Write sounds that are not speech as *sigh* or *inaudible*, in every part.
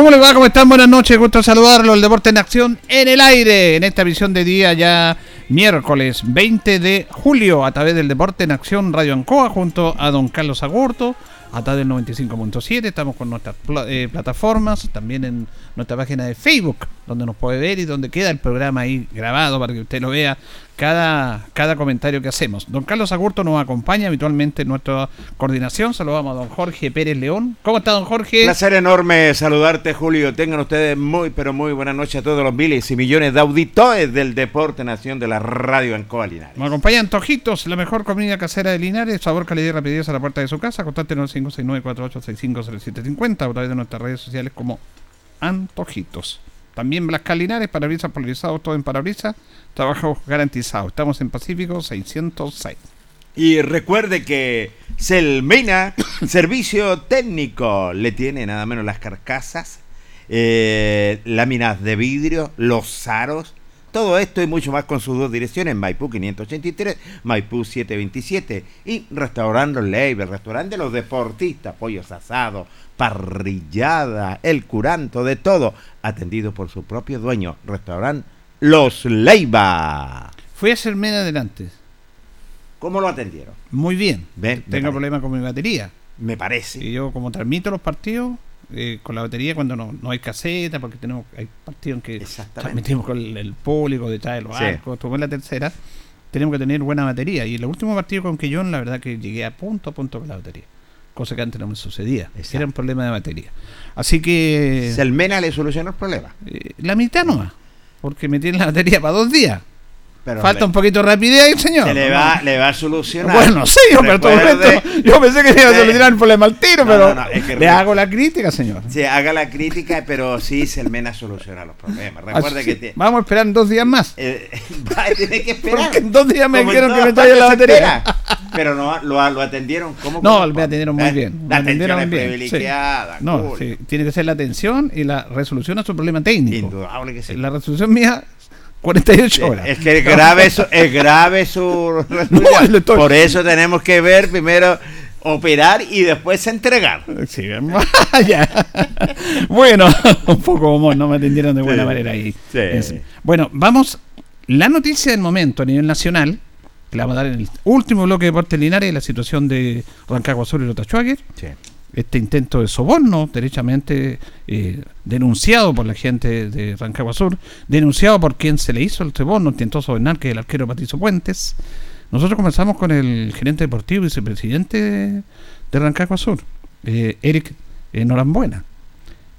¿Cómo les va? ¿Cómo están? Buenas noches, gusto saludarlo. El deporte en acción en el aire, en esta visión de día ya miércoles 20 de julio, a través del deporte en acción Radio Ancoa, junto a don Carlos Agurto, a través del 95.7. Estamos con nuestras eh, plataformas, también en nuestra página de Facebook, donde nos puede ver y donde queda el programa ahí grabado para que usted lo vea cada, cada comentario que hacemos. Don Carlos Agurto nos acompaña habitualmente en nuestra coordinación. Saludamos a don Jorge Pérez León. ¿Cómo está, don Jorge? Placer enorme saludarte, Julio. Tengan ustedes muy, pero muy buenas noches a todos los miles y millones de auditores del Deporte Nación de la Radio en Linares. Nos acompañan Tojitos, la mejor comida casera de Linares. Sabor, calidad y rapidez a la puerta de su casa. Contáctenos 569-4865-0750 a través de nuestras redes sociales como Antojitos. También Blascar Linares, parabrisas polarizados, todo en parabrisas, trabajo garantizado. Estamos en Pacífico 606. Y recuerde que Selmena, *coughs* servicio técnico, le tiene nada menos las carcasas, eh, láminas de vidrio, los aros, todo esto y mucho más con sus dos direcciones, Maipú 583, Maipú 727 y Restaurante Label, restaurante de los deportistas, pollos asados, parrillada, el curanto, de todo, atendido por su propio dueño, restaurante Los Leiva. Fui a hacerme adelante. ¿Cómo lo atendieron? Muy bien. Tengo problemas con mi batería. Me parece. Y yo como transmito los partidos eh, con la batería cuando no, no hay caseta, porque tenemos hay partidos en que transmitimos con el, público detrás de los sí. arcos, esto la tercera, tenemos que tener buena batería. Y el último partido con que yo, la verdad que llegué a punto a punto con la batería cosa que antes no me sucedía. Era un problema de batería. Así que. ¿Selmena le solucionó el problema? Eh, la mitad no porque me tiene la batería para dos días. Falta un poquito de rapidez ahí, señor. Se le va, le va a solucionar. Bueno, sí, pero todo esto, *laughs* yo pensé que iba a solucionar el problema al tiro, pero le hago la crítica, señor. Sí, haga la crítica, pero sí, Selmena soluciona los problemas. Recuerde que Vamos a esperar dos días más. Eh, *laughs* tiene que esperar. Porque en dos días me dijeron que me traiga la batería. *laughs* pero no, lo, lo atendieron como. No, me atendieron muy bien. La atención es privilegiada. No, sí, tiene que ser la atención y la resolución a su problema técnico. Indudable que sí. La resolución mía 48 horas. Es que es grave, su, es grave su. Por eso tenemos que ver primero operar y después entregar. Sí, *laughs* bueno, *laughs* un poco humor, no me atendieron de buena manera ahí. Bueno, vamos. La noticia del momento a nivel nacional, que la vamos a dar en el último bloque de Deportes Linares, la situación de Rancagua Sur y Lota Sí. Este intento de soborno, derechamente eh, denunciado por la gente de Rancagua Sur, denunciado por quien se le hizo el soborno, intentó sobornar, que es el arquero Patricio Puentes. Nosotros comenzamos con el gerente deportivo y vicepresidente de, Rancagua Sur, eh, Eric eh, Norambuena.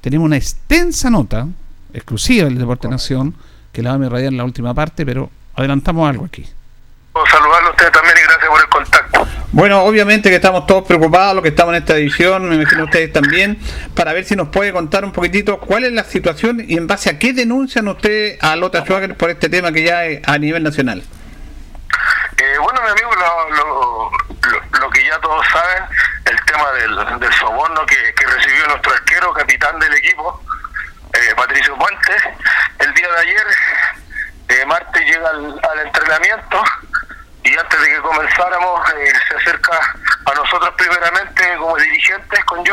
Tenemos una extensa nota exclusiva del Deporte Nación que la vamos a irradiar en la última parte, pero adelantamos algo aquí. Saludarlo a ustedes también y gracias por el contacto. Bueno, obviamente que estamos todos preocupados, los que estamos en esta edición, me imagino ustedes también, para ver si nos puede contar un poquitito cuál es la situación y en base a qué denuncian ustedes a Lota Schwager por este tema que ya es a nivel nacional. Eh, bueno, mi amigo, lo, lo, lo, lo, que ya todos saben, el tema del, del soborno que, que, recibió nuestro arquero, capitán del equipo, eh, Patricio Puentes, el día de ayer, eh, martes llega al, al entrenamiento y antes de que comenzáramos eh, se acerca a nosotros primeramente como dirigentes con yo.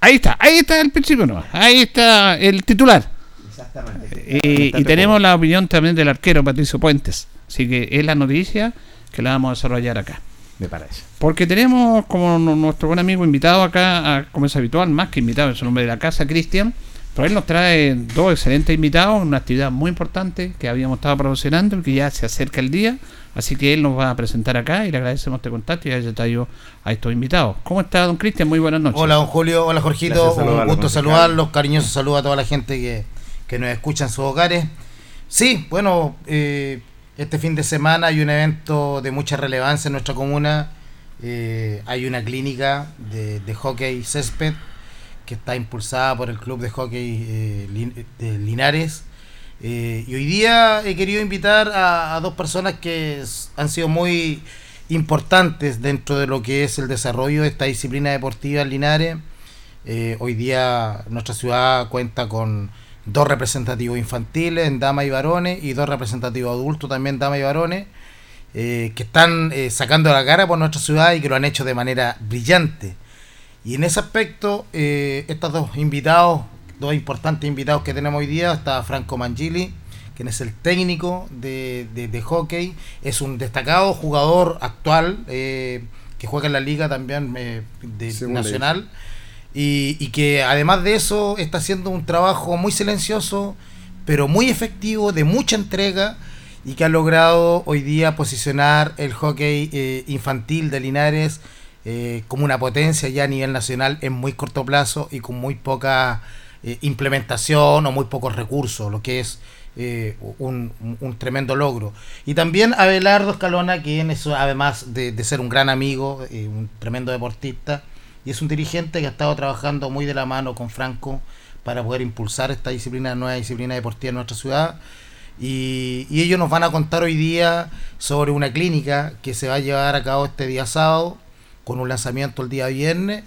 Ahí está, ahí está el principio, no, ahí está el titular. Exactamente. Y, y tenemos la opinión también del arquero Patricio Puentes. Así que es la noticia que la vamos a desarrollar acá. Me parece. Porque tenemos como nuestro buen amigo invitado acá, a, como es habitual, más que invitado, es el nombre de la casa, Cristian. Pero él nos trae dos excelentes invitados, una actividad muy importante que habíamos estado promocionando y que ya se acerca el día. Así que él nos va a presentar acá y le agradecemos este contacto y haya traído a estos invitados. ¿Cómo está, don Cristian? Muy buenas noches. Hola, don Julio. Hola, Jorgito. Un gusto saludarlos. Cariñoso saludo a toda la gente que, que nos escucha en sus hogares. Sí, bueno, eh, este fin de semana hay un evento de mucha relevancia en nuestra comuna. Eh, hay una clínica de, de, hockey césped que está impulsada por el Club de Hockey eh, de Linares. Eh, y hoy día he querido invitar a, dos personas que han sido muy importantes dentro de lo que es el desarrollo de esta disciplina deportiva en Linares. Eh, hoy día nuestra ciudad cuenta con dos representativos infantiles en damas y varones y dos representativos adultos también damas y varones que están sacando la cara por nuestra ciudad y que lo han hecho de manera brillante y en ese aspecto eh, estos dos invitados dos importantes invitados que tenemos hoy día está Franco Mangili quien es el técnico de, de, de hockey es un destacado jugador actual eh, que juega en la liga también eh, de, nacional y, y, que además de eso está haciendo un trabajo muy silencioso, pero muy efectivo, de mucha entrega y que ha logrado hoy día posicionar el hockey eh, infantil de Linares eh, como una potencia ya a nivel nacional en muy corto plazo y con muy poca eh, implementación o muy pocos recursos, lo que es eh, un, tremendo logro. Y también Abelardo Escalona, quien es además de, ser un gran amigo, un tremendo deportista, y es un dirigente que ha estado trabajando muy de la mano con Franco para poder impulsar esta disciplina, nueva disciplina deportiva en nuestra ciudad. Y, ellos nos van a contar hoy día sobre una clínica que se va a llevar a cabo este día sábado, con un lanzamiento el día viernes,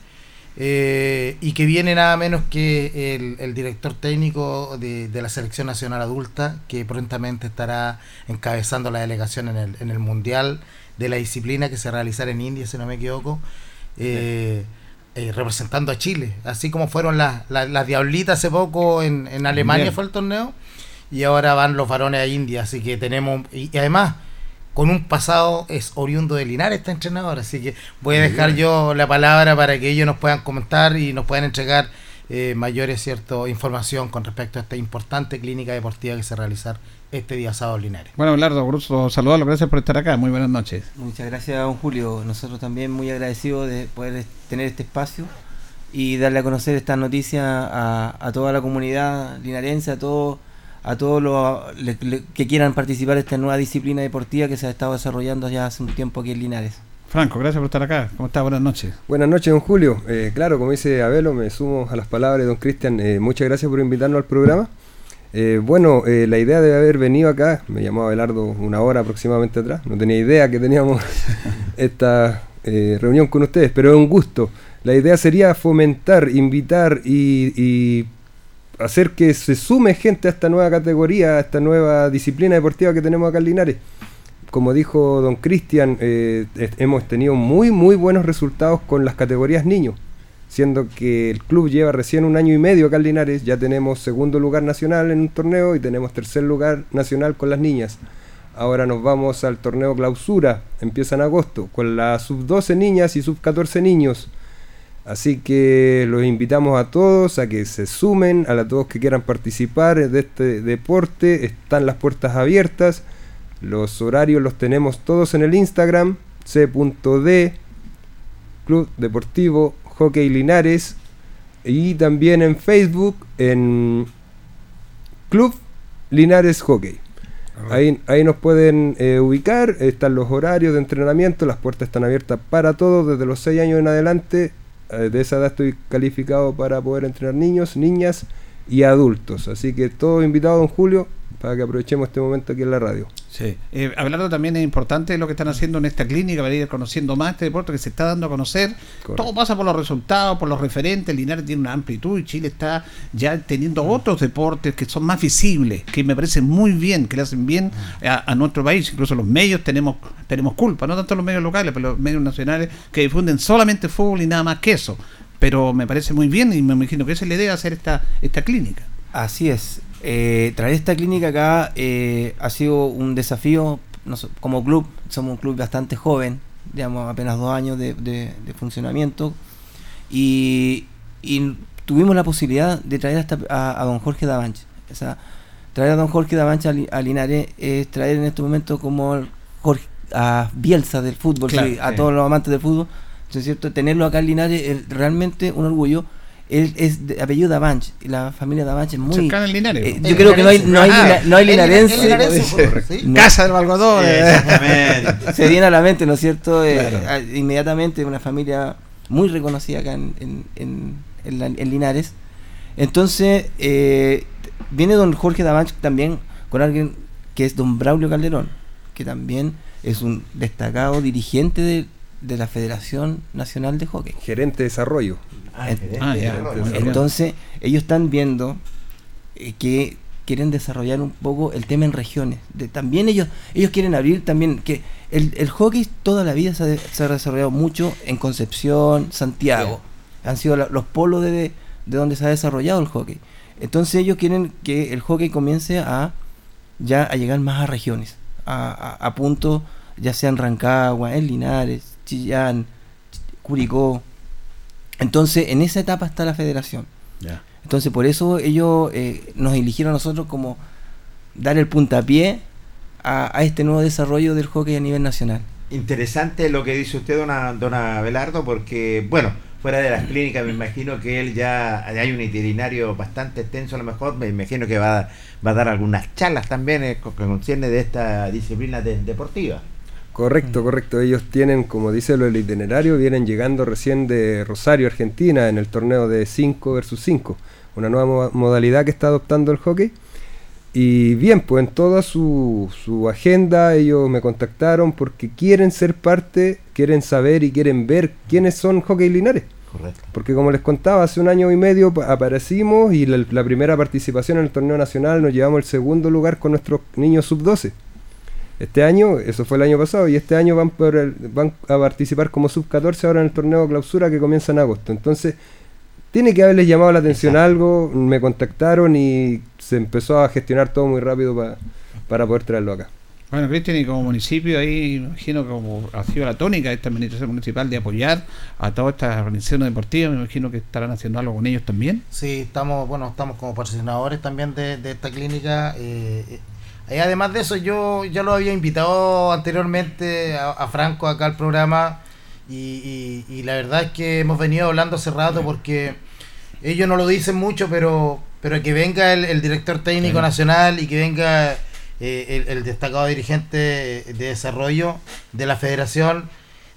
eh, y que viene nada menos que el, el director técnico de, de, la Selección Nacional Adulta, que prontamente estará encabezando la delegación en el, en el Mundial de la disciplina que se realizará en India, si no me equivoco. Eh, eh, representando a Chile, así como fueron las, las, las Diablitas hace poco en, en Alemania Bien. fue el torneo, y ahora van los varones a India, así que tenemos, y, y, además, con un pasado es oriundo de Linares este entrenador, así que voy a dejar yo la palabra para que ellos nos puedan comentar y nos puedan entregar eh, mayores cierto información con respecto a esta importante clínica deportiva que se realizar este día sábado en Linares. Bueno, Lardo, gusto saludarlo, gracias por estar acá, muy buenas noches. Muchas gracias, don Julio. Nosotros también muy agradecidos de poder tener este espacio y darle a conocer esta noticia a, a toda la comunidad linarense, a todos a todos los le, le, que quieran participar en esta nueva disciplina deportiva que se ha estado desarrollando ya hace un tiempo aquí en Linares. Franco, gracias por estar acá. ¿Cómo está? Buenas noches. Buenas noches, don Julio. Eh, claro, como dice Abelo, me sumo a las palabras de don Cristian. Eh, muchas gracias por invitarnos al programa. Eh, bueno, eh, la idea de haber venido acá, me llamó Abelardo una hora aproximadamente atrás, no tenía idea que teníamos *laughs* esta eh, reunión con ustedes, pero es un gusto. La idea sería fomentar, invitar y, y, hacer que se sume gente a esta nueva categoría, a esta nueva disciplina deportiva que tenemos acá en. Como dijo don Cristian, eh, hemos tenido muy, muy buenos resultados con las categorías niños siendo que el club lleva recién un año y medio acá en ya tenemos segundo lugar nacional en un torneo y tenemos tercer lugar nacional con las niñas. Ahora nos vamos al torneo clausura, empieza en agosto, con las sub 12 niñas y sub 14 niños. Así que los invitamos a todos a que se sumen, a todos que quieran participar de este deporte. Están las puertas abiertas. Los horarios los tenemos todos en el Instagram, c.d, Club Deportivo Hockey Linares. Y también en Facebook, en Club Linares Hockey. Ahí, ahí nos pueden eh, ubicar, están los horarios de entrenamiento, las puertas están abiertas para todos, desde los 6 años en adelante. Eh, de esa edad estoy calificado para poder entrenar niños, niñas y adultos. Así que todos invitados en julio para que aprovechemos este momento aquí en la radio. Sí. Eh, hablando también es importante lo que están haciendo en esta clínica para ir conociendo más este deporte que se está dando a conocer. Todo pasa por los resultados, por los referentes. Linares tiene una amplitud y Chile está ya teniendo otros deportes que son más visibles, que me parece muy bien, que le hacen bien a, nuestro país. Incluso los medios tenemos tenemos culpa, no tanto los medios locales, pero los medios nacionales que difunden solamente fútbol y nada más que eso. Pero me parece muy bien y me imagino que esa es la idea de hacer esta, esta clínica. Así es. Eh, traer esta clínica acá eh, ha sido un desafío. como club, somos un club bastante joven, digamos, apenas dos años de, funcionamiento. Y, tuvimos la posibilidad de traer hasta a, don Jorge Davanche. O sea, traer a don Jorge Davanche a, Linares es traer en este momento como Jorge, a Bielsa del fútbol, a todos los amantes del fútbol. es cierto, tenerlo acá en Linares es realmente un orgullo él es de apellido Davanch y la familia Davanch es muy cercana al Linares. eh, yo creo que no hay no hay, ah, no hay linarense. *laughs* casa del Valgodón *laughs* se viene a la mente no es cierto eh, inmediatamente una familia muy reconocida acá en, en, en, Linares. Entonces eh, viene don Jorge Davanch también con alguien que es don Braulio Calderón que también es un destacado dirigente de, de la Federación Nacional de Hockey. Gerente de desarrollo Ah, ah, Entonces, ellos están viendo eh, que quieren desarrollar un poco el tema en regiones. De, también ellos ellos quieren abrir también que el, el hockey toda la vida se ha, desarrollado mucho en Concepción, Santiago. Han sido los polos de, de, donde se ha desarrollado el hockey. Entonces ellos quieren que el hockey comience a ya a llegar más a regiones, a, a, a punto ya sea en Rancagua, en Linares, Chillán, Curicó, entonces, en esa etapa está la federación. Entonces, por eso ellos eh, nos eligieron a nosotros como dar el puntapié a, este nuevo desarrollo del hockey a nivel nacional. Interesante lo que dice usted, dona, dona Belardo, porque, bueno, fuera de las clínicas, me imagino que él ya hay un itinerario bastante extenso, a lo mejor, me imagino que va, va a dar algunas charlas también eh, con que concierne de esta disciplina deportiva. Correcto, mm. correcto. Ellos tienen, como dice lo del itinerario, vienen llegando recién de Rosario, Argentina, en el torneo de 5 versus 5, una nueva modalidad que está adoptando el hockey. Y bien, pues en toda su, su agenda ellos me contactaron porque quieren ser parte, quieren saber y quieren ver quiénes son Hockey Linares. Correcto. Porque como les contaba, hace un año y medio aparecimos y la, la primera participación en el torneo nacional nos llevamos el segundo lugar con nuestros niños sub-12. Este año, eso fue el año pasado, y este año van, por van a participar como sub-14 ahora en el torneo clausura que comienza en agosto. Entonces, tiene que haberles llamado la atención algo, me contactaron y se empezó a gestionar todo muy rápido para poder traerlo acá. Bueno, Cristian, y como municipio ahí, imagino como ha sido la tónica de esta administración municipal de apoyar a todas estas organizaciones deportivas, me imagino que estarán haciendo algo con ellos también. Sí, estamos, bueno, estamos como patrocinadores también de, esta clínica. Eh, y además de eso, yo ya lo había invitado anteriormente a, Franco acá al programa y, y, la verdad es que hemos venido hablando hace rato porque ellos no lo dicen mucho, pero, pero que venga el, director técnico nacional y que venga eh, el, destacado dirigente de desarrollo de la federación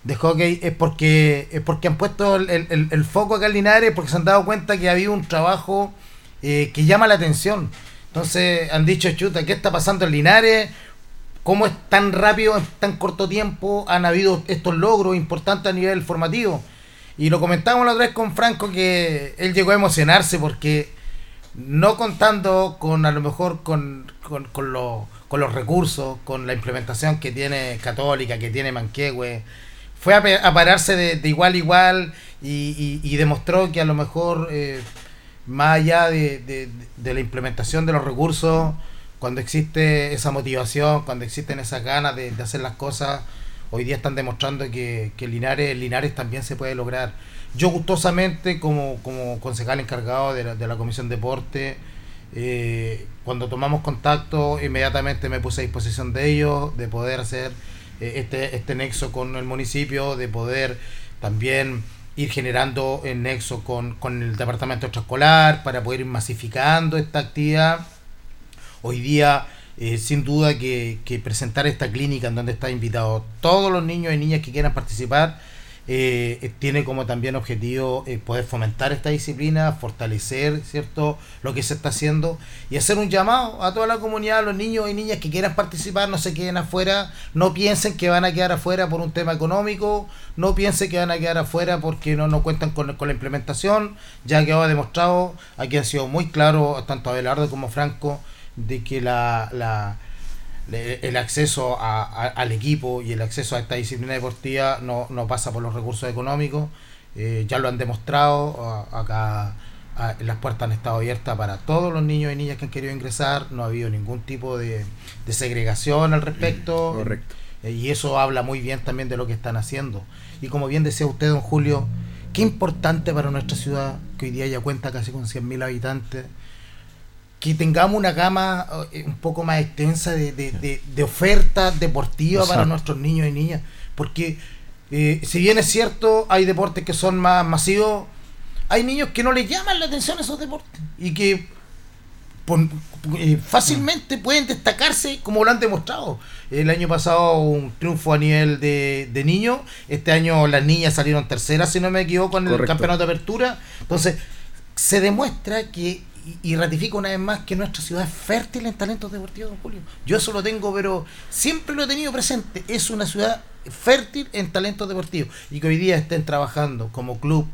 de hockey es porque es porque han puesto el, foco acá en Linares porque se han dado cuenta que había un trabajo eh, que llama la atención entonces han dicho, chuta, ¿qué está pasando en Linares? ¿Cómo es tan rápido, en tan corto tiempo han habido estos logros importantes a nivel formativo? Y lo comentábamos la otra vez con Franco que él llegó a emocionarse porque no contando con a lo mejor con, con, los recursos, con la implementación que tiene Católica, que tiene Manquehue, fue a, pararse de, igual a igual y, demostró que a lo mejor eh, más allá de, la implementación de los recursos, cuando existe esa motivación, cuando existen esas ganas de, hacer las cosas, hoy día están demostrando que, que Linares, Linares también se puede lograr. yo gustosamente, como, como concejal encargado de la, de la Comisión Deporte, eh, cuando tomamos contacto, inmediatamente me puse a disposición de ellos, de poder hacer eh, este, este nexo con el municipio, de poder también ir generando el nexo con, con el departamento extraescolar para poder ir masificando esta actividad. Hoy día, eh, sin duda que, que presentar esta clínica en donde están invitados todos los niños y niñas que quieran participar, eh, eh, tiene como también objetivo eh, poder fomentar esta disciplina, fortalecer cierto lo que se está haciendo y hacer un llamado a toda la comunidad, a los niños y niñas que quieran participar, no se queden afuera, no piensen que van a quedar afuera por un tema económico, no piensen que van a quedar afuera porque no, no cuentan con, con la implementación, ya que ha demostrado, aquí han sido muy claros tanto Abelardo como Franco, de que la, la el acceso al equipo y el acceso a esta disciplina deportiva no, no pasa por los recursos económicos. Eh, ya lo han demostrado. acá las puertas han estado abiertas para todos los niños y niñas que han querido ingresar. No ha habido ningún tipo de, segregación al respecto. Mm, correcto. Eh, y eso habla muy bien también de lo que están haciendo. Y como bien decía usted, don Julio, qué importante para nuestra ciudad, que hoy día ya cuenta casi con 100.000 habitantes que tengamos una gama eh, un poco más extensa de, de, de, ofertas deportivas para nuestros niños y niñas. Porque eh, si bien es cierto, hay deportes que son más masivos, hay niños que no les llaman la atención a esos deportes y que eh, fácilmente pueden destacarse como lo han demostrado. El año pasado un triunfo a nivel de, de niños, este año las niñas salieron terceras, si no me equivoco, en el campeonato de apertura. Entonces, se demuestra que y, ratifico una vez más que nuestra ciudad es fértil en talentos deportivos, don Julio. Yo eso lo tengo, pero siempre lo he tenido presente. Es una ciudad fértil en talentos deportivos y que hoy día estén trabajando como club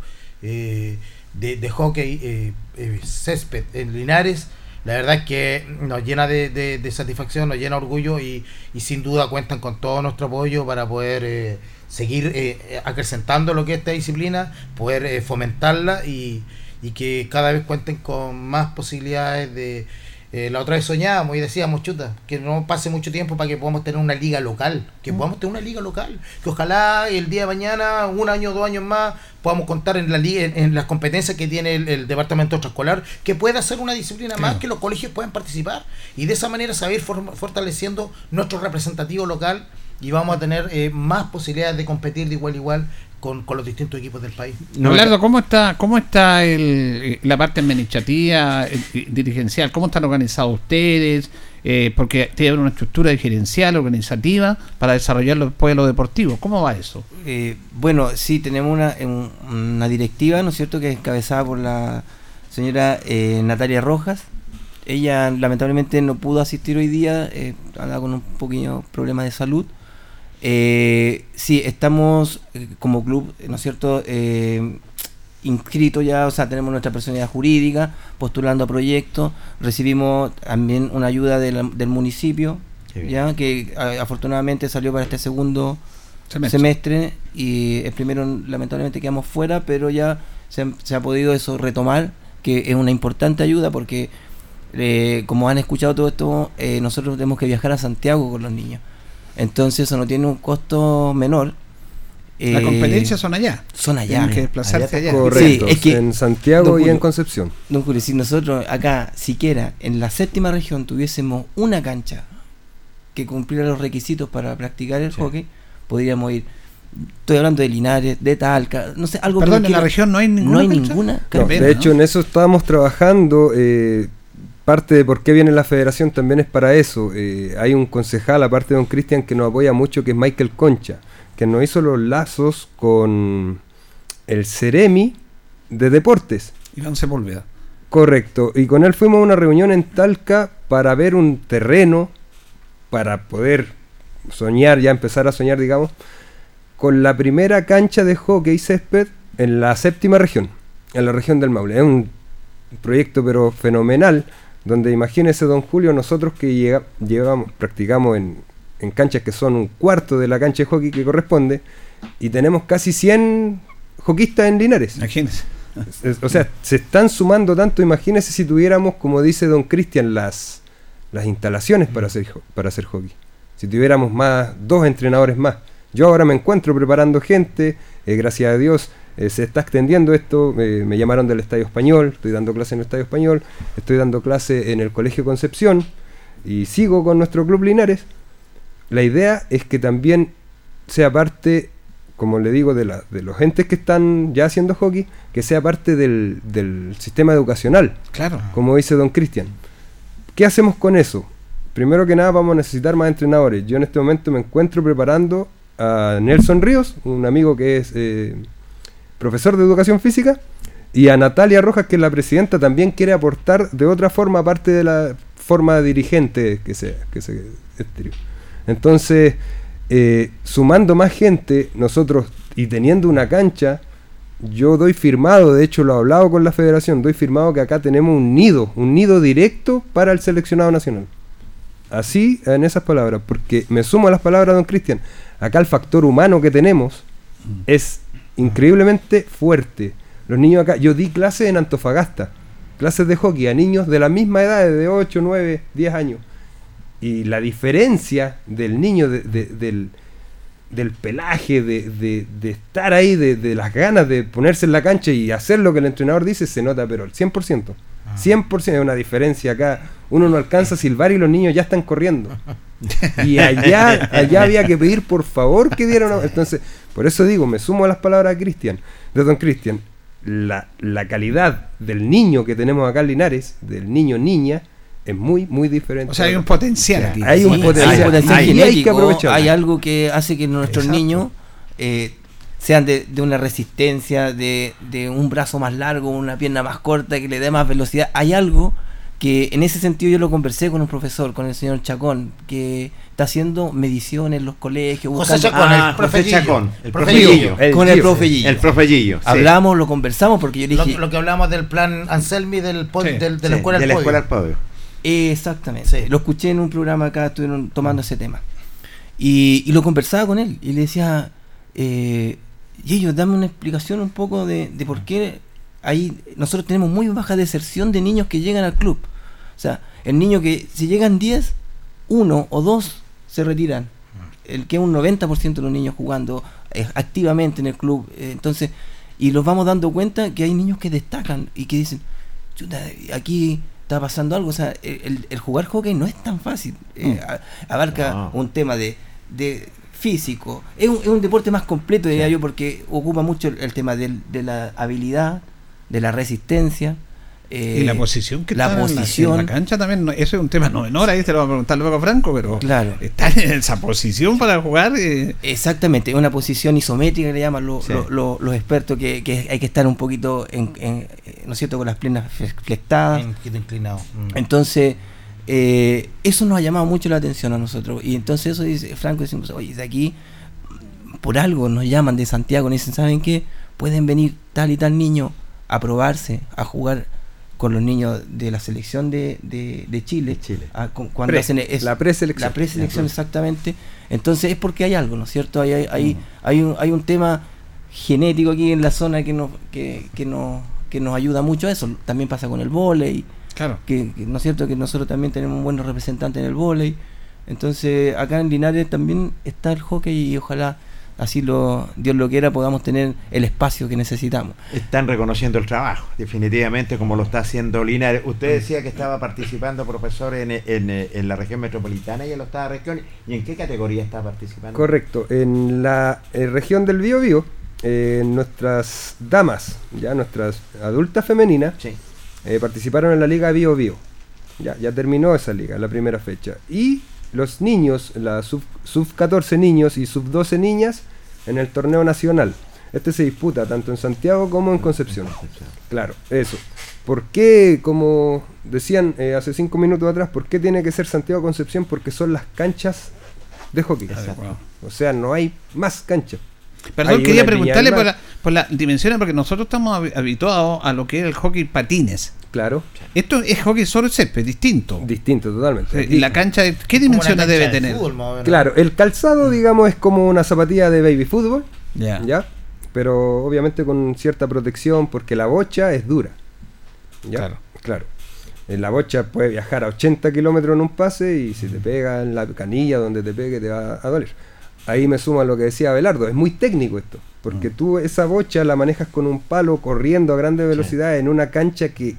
eh, de, hockey eh, eh, césped en Linares. La verdad es que nos llena de, satisfacción, nos llena de orgullo y, y, sin duda cuentan con todo nuestro apoyo para poder seguir acrecentando lo que es esta disciplina, poder fomentarla y, y que cada vez cuenten con más posibilidades de... Eh, la otra vez soñábamos y decíamos, chuta, que no pase mucho tiempo para que podamos tener una liga local, que mm. podamos tener una liga local, que ojalá el día de mañana, un año dos años más, podamos contar en la liga, en, las competencias que tiene el, departamento extraescolar, que pueda ser una disciplina más que los colegios puedan participar y de esa manera saber fortaleciendo nuestro representativo local y vamos a tener eh, más posibilidades de competir de igual a igual con, los distintos equipos del país. Leonardo, ¿cómo está, cómo está el, la parte administrativa, dirigencial? ¿Cómo están organizados ustedes? Eh, porque tienen una estructura gerencial, organizativa, para desarrollar después lo deportivo. ¿Cómo va eso? Eh, bueno, sí, tenemos una, una directiva, ¿no es cierto?, que es encabezada por la señora eh, Natalia Rojas. Ella lamentablemente no pudo asistir hoy día, eh, con un pequeño problema de salud. Eh, sí, estamos eh, como club, ¿no es cierto? Eh, inscrito ya, o sea, tenemos nuestra personalidad jurídica, postulando a proyectos, recibimos también una ayuda del, municipio, ya que afortunadamente salió para este segundo semestre. y el primero lamentablemente quedamos fuera, pero ya se, ha podido eso retomar, que es una importante ayuda porque eh, como han escuchado todo esto, nosotros tenemos que viajar a Santiago con los niños. Entonces eso no tiene un costo menor. Las eh, competencias son allá. Son allá. Tienen que desplazarse allá. Correcto, es que, en Santiago y en Concepción. Don Julio, si nosotros acá, siquiera en la séptima región tuviésemos una cancha que cumpliera los requisitos para practicar el hockey, podríamos ir estoy hablando de Linares, de Talca, no sé, algo Perdón, en la región no hay ninguna. No hay ninguna. de hecho, en eso estábamos trabajando. Eh, parte de por qué viene la federación también es para eso. Eh, hay un concejal, aparte de don Cristian, que nos apoya mucho, que es Michael Concha, que nos hizo los lazos con el Ceremi de Deportes. Iván Sepúlveda. Correcto. Y con él fuimos a una reunión en Talca para ver un terreno, para poder soñar, ya empezar a soñar, digamos, con la primera cancha de hockey césped en la séptima región, en la región del Maule. Es un proyecto pero fenomenal donde imagínese, don Julio, nosotros que llevamos, practicamos en, canchas que son un cuarto de la cancha de hockey que corresponde, y tenemos casi 100 hockeyistas en Linares. Imagínese. O sea, se están sumando tanto, imagínese si tuviéramos, como dice don Cristian, las, las instalaciones para hacer, para hacer hockey. Si tuviéramos más, dos entrenadores más. Yo ahora me encuentro preparando gente, eh, gracias a Dios, eh, se está extendiendo esto, eh, me llamaron del Estadio Español, estoy dando clase en el Estadio Español, estoy dando clase en el Colegio Concepción y sigo con nuestro Club Linares. La idea es que también sea parte, como le digo, de, la, de los entes que están ya haciendo hockey, que sea parte del, del sistema educacional, Claro. como dice don Cristian. ¿Qué hacemos con eso? Primero que nada vamos a necesitar más entrenadores. Yo en este momento me encuentro preparando a Nelson Ríos, un amigo que es eh, profesor de educación física, y a Natalia Rojas, que es la presidenta, también quiere aportar de otra forma, aparte de la forma dirigente que se, que se. Entonces, eh, sumando más gente, nosotros y teniendo una cancha, yo doy firmado, de hecho lo he hablado con la federación, doy firmado que acá tenemos un nido, un nido directo para el seleccionado nacional. Así, en esas palabras, porque me sumo a las palabras de don Cristian, acá el factor humano que tenemos es increíblemente fuerte. Los niños acá, yo di clases en Antofagasta, clases de hockey a niños de la misma edad, de 8, 9, 10 años. Y la diferencia del niño, de- de- del, del pelaje, de, de- de estar ahí, de, de las ganas de ponerse en la cancha y hacer lo que el entrenador dice, se nota, pero el 100%. 100% es una diferencia acá. Uno no alcanza a silbar y los niños ya están corriendo. *laughs* Y allá, allá había que pedir por favor que dieran. una- Entonces, por eso digo, me sumo a las palabras de Cristian, de don Cristian. La, la calidad del niño que tenemos acá en Linares, del niño niña, es muy, muy diferente. O sea, hay un potencial. Hay un Sí, potencial. hay potencial hay que genético, aprovecharlo. hay algo que hace que nuestros Exacto. niños eh, sean de, de una resistencia, de, de un brazo más largo, una pierna más corta, que le dé más velocidad. Hay algo que en ese sentido yo lo conversé con un profesor, con el señor Chacón, que está haciendo mediciones en los colegios. José Chacón, Ah, el profe José Gillo. Chacón, el Profe Gillo. Gillo. El con el Gillo. profe Gillo. El profe Gillo. sí. Hablamos, lo conversamos porque yo le dije... lo que hablamos del plan Anselmi del, pod- Sí, del- de Sí, la escuela de del la escuela. Exactamente. Sí. Lo escuché en un programa acá, estuvieron tomando ese tema. Y, y lo conversaba con él y le decía, eh, y ellos, dame una explicación un poco de, de por qué ahí nosotros tenemos muy baja deserción de niños que llegan al club. O sea, el niño que si llegan 10, uno o dos se retiran. El que es un 90% de los niños jugando eh, activamente en el club. eh, entonces, y los vamos dando cuenta que hay niños que destacan y que dicen, "Chuta, aquí está pasando algo. O sea, el, jugar hockey no es tan fácil. eh, a- abarca un tema de, de físico. Es un, es un deporte más completo, diría yo, porque ocupa mucho el, el tema del- de la habilidad, de la resistencia. Eh, Y la posición que la está en la- posición. en la cancha también, no- eso es un tema no menor, ahí te lo va a preguntar luego Franco, pero Claro. estar en esa posición para jugar, eh, Exactamente, es una posición isométrica que le llaman lo- Sí. lo- lo- los expertos, que, que hay que estar un poquito, en, en- eh, ¿no es cierto?, con las piernas flex- flectadas. Un poquito inclinado. Mm. Entonces, eh, eso nos ha llamado mucho la atención a nosotros. Y entonces eso dice Franco, decimos, oye, de aquí, por algo nos llaman de Santiago, nos dicen, ¿saben qué? Pueden venir tal y tal niño a probarse, a jugar con los niños de la selección de, de- de Chile. De Chile. a- con- cuando Pre, hacen es- la preselección. La preselección, exactamente. Entonces es porque hay algo, ¿no es cierto? Hay, hay, hay, hay un, hay un tema genético aquí en la zona que nos, que, que, nos, que nos ayuda mucho a eso. También pasa con el vóley claro. que, que no es cierto que nosotros también tenemos buenos representantes en el vóley. Entonces, acá en Linares también está el hockey y ojalá así lo Dios lo quiera podamos tener el espacio que necesitamos. Están reconociendo el trabajo, definitivamente, como lo está haciendo Linares. Usted decía que estaba participando, profesor, en, en, en la región metropolitana y en la octava región. ¿Y en qué categoría está participando? Correcto. En la eh, región del Biobío, eh, nuestras damas, ya nuestras adultas femeninas, Sí. eh, participaron en la liga Bio Bio. Ya, ya terminó esa liga, la primera fecha. Y los niños, la sub, sub 14 niños y sub 12 niñas en el torneo nacional. Este se disputa tanto en Santiago como en Concepción. Claro, eso. ¿Por qué, como decían eh, hace cinco minutos atrás, por qué tiene que ser Santiago Concepción? Porque son las canchas de hockey. O sea, no hay más canchas. Perdón, Hay quería preguntarle por la, por la dimensión, porque nosotros estamos habi- habituados a lo que es el hockey patines. Claro, Esto es hockey sobre césped, distinto. distinto totalmente. Eh, y la cancha, de- ¿qué Como una dimensiones cancha debe de tener? fútbol. Claro, el calzado, digamos, es como una zapatilla de baby fútbol, Ya. ¿ya? Pero obviamente con cierta protección porque la bocha es dura. ¿ya? Claro. Claro. Eh, La bocha puede viajar a 80 kilómetros en un pase y si te pega en la canilla donde te pegue te va a doler. Ahí me suma lo que decía Abelardo, es muy técnico esto. Porque tú esa bocha la manejas con un palo corriendo a grande velocidad en una cancha que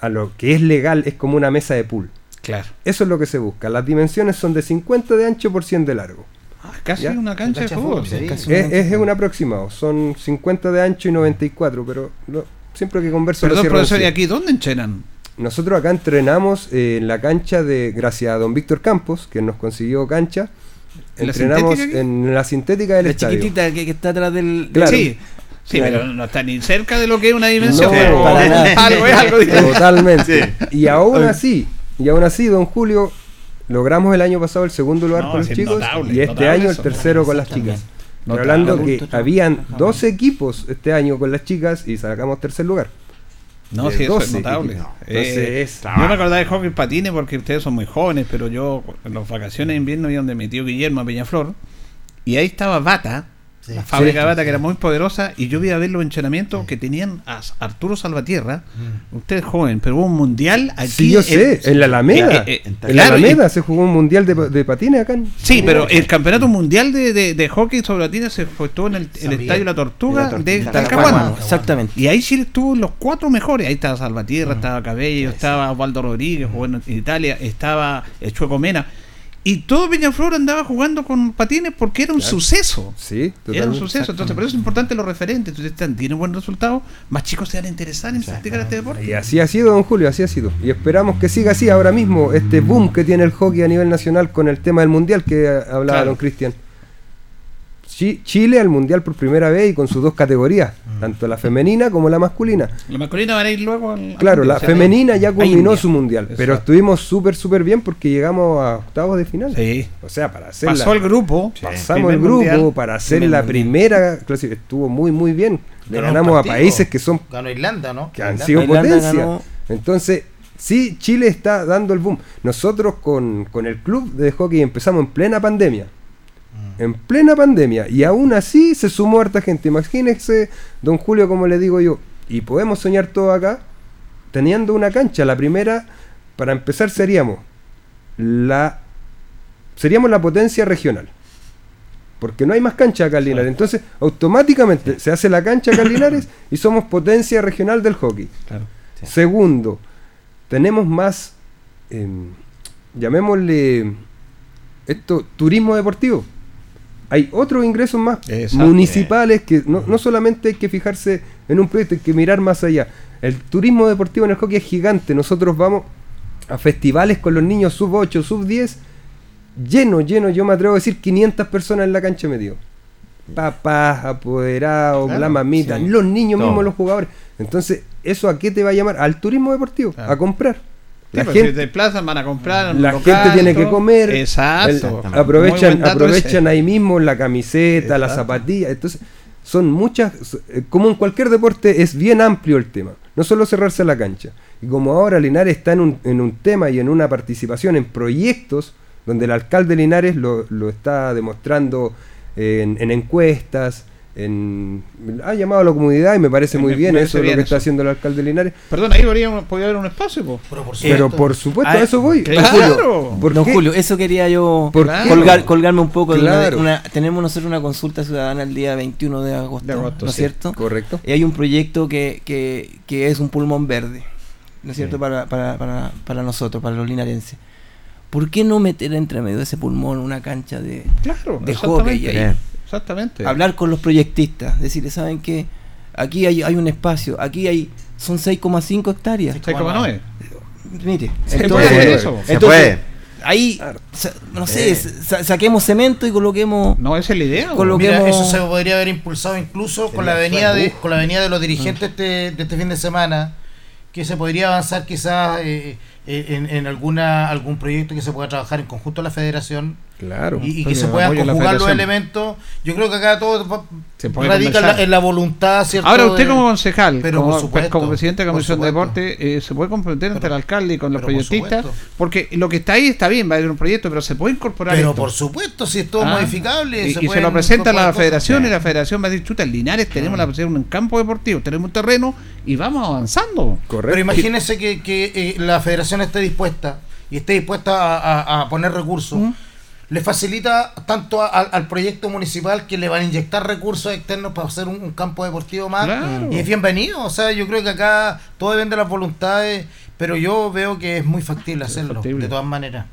a lo que es legal es como una mesa de pool. Claro. Eso es lo que se busca. Las dimensiones son de 50 de ancho por 100 de largo. Ah, casi una cancha, de fútbol. es, un aproximado. Son 50 de ancho y 94, pero siempre que converso... Perdón, profesor, ¿y aquí dónde entrenan? Nosotros acá entrenamos eh, en la cancha de, gracias a don Víctor Campos, que nos consiguió cancha. entrenamos en la sintética del la chiquitita que, está atrás del... Sí, Sí, pero no está ni cerca de lo que es una dimensión. No, algo es algo Totalmente. Y aún así, y aún así, don Julio, logramos el año pasado el segundo lugar con los chicos y este año el tercero con las chicas. hablando que habían 12 equipos este año con las chicas y sacamos tercer lugar. No, sí, eso es notable. Eh, yo me acordaba de hockey patines porque ustedes son muy jóvenes, pero yo en las vacaciones de invierno iba donde mi tío Guillermo a Peñaflor y ahí estaba Bata, la fábrica de bata que era muy poderosa y yo vi a ver los entrenamientos que tenían a Arturo Salvatierra, mm. usted es joven, pero hubo un mundial aquí. Sí, yo sé, en, la Alameda. Eh, eh, en la Alameda se jugó un mundial de, patines acá. sí, pero el campeonato mundial de, hockey sobre patines se efectuó en el, estadio La Tortuga, de Talcahuano. Exactamente. Y ahí sí estuvo los cuatro mejores. Ahí estaba Salvatierra, mm. estaba Cabello, estaba Waldo Rodríguez, jugó en Italia, estaba Chueco Mena. Y todo Peñaflor andaba jugando con patines porque era un suceso. Sí. Era un suceso. Entonces, por eso es importante los referentes. Entonces, tienen buen resultado, más chicos se van a interesar en practicar este deporte. Y así ha sido, don Julio, así ha sido. Y esperamos que siga así ahora mismo este boom que tiene el hockey a nivel nacional con el tema del mundial que hablaba don Cristian. Chile al mundial por primera vez y con sus dos categorías, mm. tanto la femenina como la masculina. La masculina van a ir luego Claro, la femenina ya culminó su mundial, pero estuvimos súper, súper bien porque llegamos a octavos de final. Sí. O sea, para hacer. Pasó el grupo. Pasamos el grupo para hacer la primera clase. Estuvo muy, muy bien. Le ganamos a países que son. Ganó Irlanda, ¿no? Que han sido potencia. Entonces, sí, Chile está dando el boom. Nosotros con, con el club de hockey empezamos en plena pandemia en plena pandemia y aún así se sumó harta gente. Imagínese, don Julio, como le digo yo, y podemos soñar todo acá, teniendo una cancha. La primera, para empezar, seríamos la seríamos la potencia regional. Porque no hay más cancha acá en Linares. Entonces, automáticamente se hace la cancha acá en Linares y somos potencia regional del hockey. Segundo, tenemos más, em, llamémosle esto, turismo deportivo hay otros ingresos más municipales que no, solamente hay que fijarse en un proyecto, hay que mirar más allá. El turismo deportivo en el hockey es gigante. Nosotros vamos a festivales con los niños sub 8, sub 10, lleno, lleno, yo me atrevo a decir 500 personas en la cancha medio. Papás, apoderados, la mamita, los niños mismos, los jugadores. Entonces, ¿eso a qué te va a llamar? Al turismo deportivo, a comprar. La pues, gente, van a comprar. La gente tiene que comer. Exacto. aprovechan aprovechan ahí mismo la camiseta, la zapatilla. Entonces, son muchas. Como en cualquier deporte, es bien amplio el tema. No solo cerrarse la cancha. Y como ahora Linares está en un, en un tema y en una participación en proyectos donde el alcalde Linares lo, lo está demostrando en, en encuestas, en, ha llamado a la comunidad y me parece muy bien eso lo que está haciendo el alcalde Linares. Perdón, ahí podría, haber un espacio. Pero, por supuesto, a eso voy. Claro. Don Julio, eso quería yo colgarme un poco. tenemos nosotros una consulta ciudadana el día 21 de agosto, ¿no es cierto? Correcto. Y hay un proyecto que, que, que es un pulmón verde, ¿no es cierto? Para, para, para, para nosotros, para los linarenses. ¿Por qué no meter entre medio de ese pulmón una cancha de, claro, de hockey ahí? Exactamente. Hablar con los proyectistas, decirles, ¿saben qué? Aquí hay, hay un espacio, aquí hay son 6,5 hectáreas. 6,9. Mire, entonces, entonces ahí, no sé, eh. saquemos cemento y coloquemos. No, esa es la idea. Coloquemos... eso se podría haber impulsado incluso con la, venida de, con la venida de los dirigentes mm. de este fin de semana, que se podría avanzar quizás eh, eh, en, en, alguna algún proyecto que se pueda trabajar en conjunto a la federación Claro. Y, que se puedan conjugar los elementos. Yo creo que acá todo radica en la, voluntad, ¿cierto? Ahora, usted como concejal, como, como, presidente de la Comisión de Deporte, eh, se puede comprometer ante el alcalde y con los proyectistas, porque lo que está ahí está bien, va a haber un proyecto, pero se puede incorporar. Pero por supuesto, si es todo ah. modificable. Y se, lo presenta a la federación y la federación va a decir, chuta, en Linares tenemos la posibilidad un campo deportivo, tenemos un terreno y vamos avanzando. Correcto. Pero imagínese que, que eh, la federación esté dispuesta y esté dispuesta a, poner recursos le facilita tanto al proyecto municipal que le van a inyectar recursos externos para hacer un, campo deportivo más. Y es bienvenido. O sea, yo creo que acá todo depende de las voluntades, pero yo veo que es muy factible hacerlo, de todas maneras.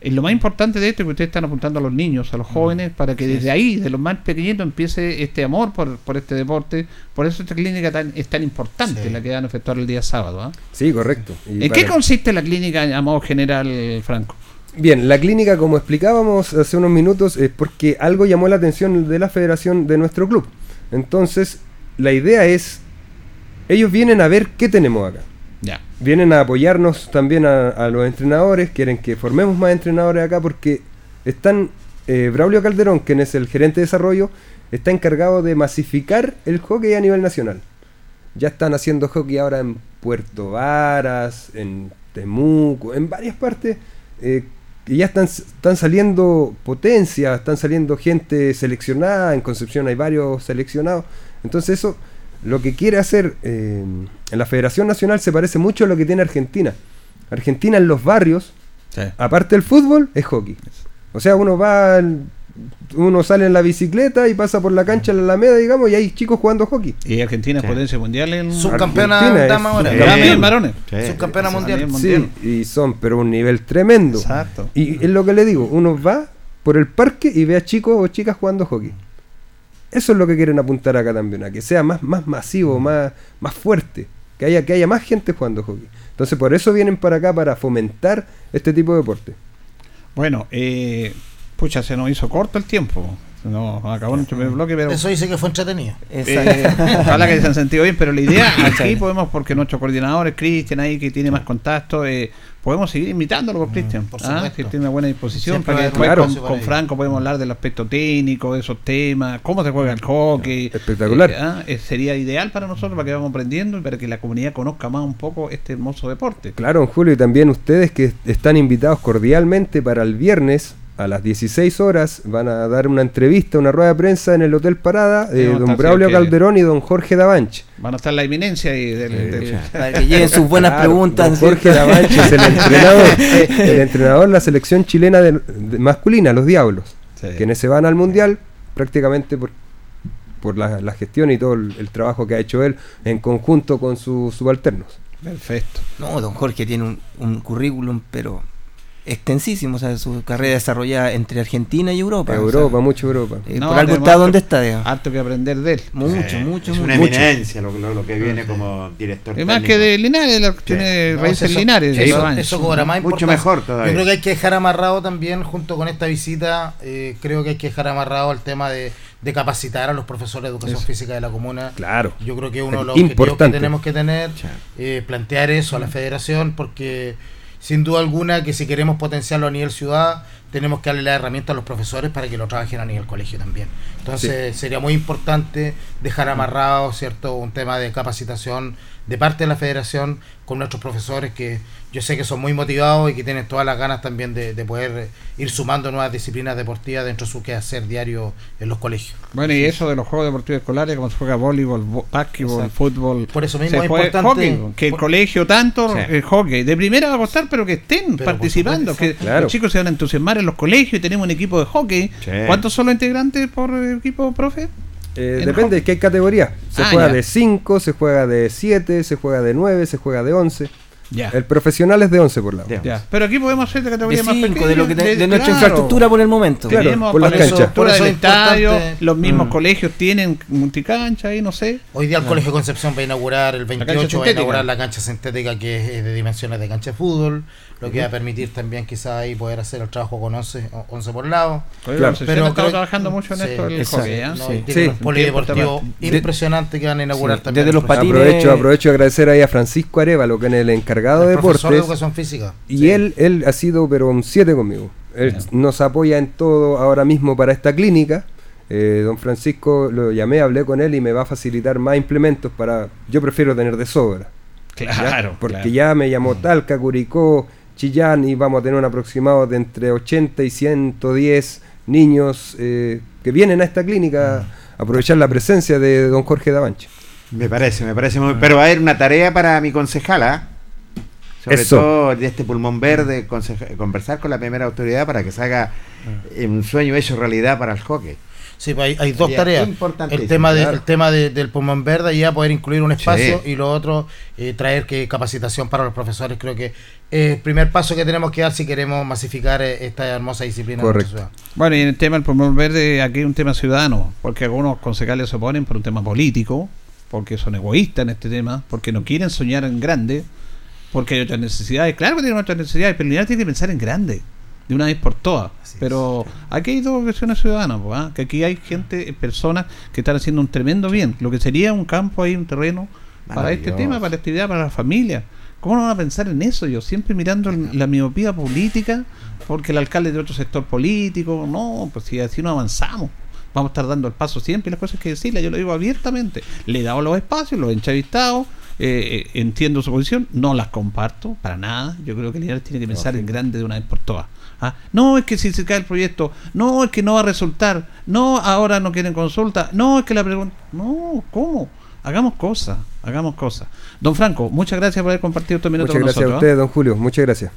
Y lo más importante de esto es que ustedes están apuntando a los niños, a los mm. jóvenes, para que desde ahí, de los más pequeñitos, empiece este amor por, por este deporte. Por eso esta clínica tan, es tan importante, la que van a efectuar el día sábado. ¿ah? Sí, correcto. ¿En qué consiste la clínica a modo general, Franco? Bien, la clínica, como explicábamos hace unos minutos, es porque algo llamó la atención de la federación de nuestro club. Entonces, la idea es, ellos vienen a ver qué tenemos acá. Ya. Vienen a apoyarnos también a, los entrenadores, quieren que formemos más entrenadores acá porque están, eh, Braulio Calderón, quien es el gerente de desarrollo, está encargado de masificar el hockey a nivel nacional. Ya están haciendo hockey ahora en Puerto Varas, en Temuco, en varias partes. Eh, y ya están, están saliendo potencias, están saliendo gente seleccionada, en Concepción hay varios seleccionados. Entonces eso, lo que quiere hacer eh, en la Federación Nacional se parece mucho a lo que tiene Argentina. Argentina en los barrios, aparte del fútbol, es hockey. O sea, uno va uno sale en la bicicleta y pasa por la cancha en la Alameda, digamos, y hay chicos jugando hockey. Y Argentina es potencia mundial en subcampeona dama ahora. varones. Subcampeona mundial. Sí, y son, pero un nivel tremendo. Exacto. Y es lo que le digo, uno va por el parque y ve a chicos o chicas jugando hockey. Eso es lo que quieren apuntar acá también, a que sea más, más masivo, más, más fuerte, que haya, que haya más gente jugando hockey. Entonces por eso vienen para acá, para fomentar este tipo de deporte. Bueno, eh, Pucha, se nos hizo corto el tiempo. No, acabó nuestro primer bloque, pero. Eso dice que fue entretenido. Eh, ojalá que se han sentido bien, pero la idea *laughs* aquí podemos, porque nuestro coordinador es Cristian ahí, que tiene más contacto, eh, podemos seguir invitándolo por Cristian, ¿ah? que tiene una buena disposición, para que después con, Franco podemos hablar del aspecto técnico, de esos temas, cómo se juega el hockey. Espectacular. Eh, ¿ah? sería ideal para nosotros, para que vamos aprendiendo y para que la comunidad conozca más un poco este hermoso deporte. Claro, Julio, y también ustedes que están invitados cordialmente para el viernes a las 16 horas van a dar una entrevista, una rueda de prensa en el Hotel Parada, de don Braulio Calderón y don Jorge Davanche. Van a estar la eminencia y del, para que lleven sus buenas preguntas. Jorge Davanche es el entrenador, el entrenador de la selección chilena de, masculina, los Diablos, quienes se van al Mundial prácticamente por, por la, gestión y todo el, trabajo que ha hecho él en conjunto con sus subalternos. Perfecto. No, don Jorge tiene un, un currículum, pero extensísimo, o sea, su carrera desarrollada entre Argentina y Europa. Europa, mucho Europa. Eh, por algo está donde está, Harto que aprender de él. Mucho, mucho, es una eminencia lo, lo, que viene como director. Es más que de Linares, la, tiene raíces Linares. Eso, cobra más Mucho mejor todavía. Yo creo que hay que dejar amarrado también, junto con esta visita, eh, creo que hay que dejar amarrado el tema de, de capacitar a los profesores de educación física de la comuna. Claro. Yo creo que uno de los objetivos que tenemos que tener, eh, plantear eso a la federación, porque sin duda alguna que si queremos potenciarlo a nivel ciudad, tenemos que darle la herramienta a los profesores para que lo trabajen a nivel colegio también. Entonces sería muy importante dejar amarrado, ¿cierto?, un tema de capacitación de parte de la federación con nuestros profesores que yo sé que son muy motivados y que tienen todas las ganas también de, poder ir sumando nuevas disciplinas deportivas dentro de su quehacer diario en los colegios. Bueno, y eso de los juegos deportivos escolares, como se juega voleibol, básquetbol, fútbol. Por eso mismo es importante. que el colegio tanto, el hockey, de primera va a costar, pero que estén participando, que los chicos se van a entusiasmar en los colegios y tenemos un equipo de hockey. ¿Cuántos son los integrantes por equipo, profe? Eh, depende de qué categoría. Se ah, juega de 5, se juega de 7, se juega de 9, se juega de 11. El profesional es de 11 por lado. Pero aquí podemos hacer de categoría más pequeña. De, lo que de, nuestra infraestructura por el momento. Claro, por las canchas. Por eso estadio, los mismos mm. colegios tienen multicancha ahí, no sé. Hoy día el Colegio Concepción va a inaugurar el 28, va a inaugurar la cancha sintética que es de dimensiones de cancha de fútbol lo que va a permitir también quizás ahí poder hacer el trabajo con 11, 11 por lado. Claro. Pero estamos trabajando mucho en esto del hockey, ¿eh? no, sí, sí. polideportivo impresionante que van a inaugurar también. Desde los patines. Aprovecho, aprovecho de agradecer ahí a Francisco Arevalo, que es el encargado de deportes. de educación física. Y él, él ha sido pero un 7 conmigo. Él nos apoya en todo ahora mismo para esta clínica. Eh, don Francisco lo llamé, hablé con él y me va a facilitar más implementos para... Yo prefiero tener de sobra. Claro. Porque ya me llamó Talca, Curicó, Chillán y vamos a tener un aproximado de entre 80 y 110 niños eh, que vienen a esta clínica a aprovechar la presencia de don Jorge Davanche. Me parece, me parece muy... Pero va a haber una tarea para mi concejala. sobre todo de este pulmón verde, conversar con la primera autoridad para que se haga eh, un sueño hecho realidad para el hockey. Sí, pues hay, dos tareas. El tema, de, tema del pulmón verde, ya poder incluir un espacio y lo otro, eh, traer que capacitación para los profesores. Creo que es el primer paso que tenemos que dar si queremos masificar eh, esta hermosa disciplina. Correcto. Bueno, y en el tema del pulmón verde, aquí hay un tema ciudadano, porque algunos concejales se oponen por un tema político, porque son egoístas en este tema, porque no quieren soñar en grande, porque hay otras necesidades. Claro que tienen otras necesidades, pero el tiene que pensar en grande de una vez por todas. Pero aquí hay dos versiones ciudadanas, ¿ah? que aquí hay gente, personas que están haciendo un tremendo bien. Lo que sería un campo ahí, un terreno para este tema, para la actividad, para la familia. ¿Cómo no van a pensar en eso? Yo siempre mirando la miopía política, porque el alcalde de otro sector político, no, pues si así no avanzamos. Vamos a estar dando el paso siempre las cosas que decirle, yo lo digo abiertamente. Le he dado los espacios, los he entrevistado, eh, eh, entiendo su posición, no las comparto para nada. Yo creo que el líder tiene que pensar en grande de una vez por todas. ¿Ah? No, es que si se cae el proyecto, no, es que no va a resultar, no, ahora no quieren consulta, no, es que la pregunta, no, ¿cómo? Hagamos cosas, hagamos cosas. Don Franco, muchas gracias por haber compartido estos minutos muchas gracias a usted, ¿ah? don Julio, muchas gracias.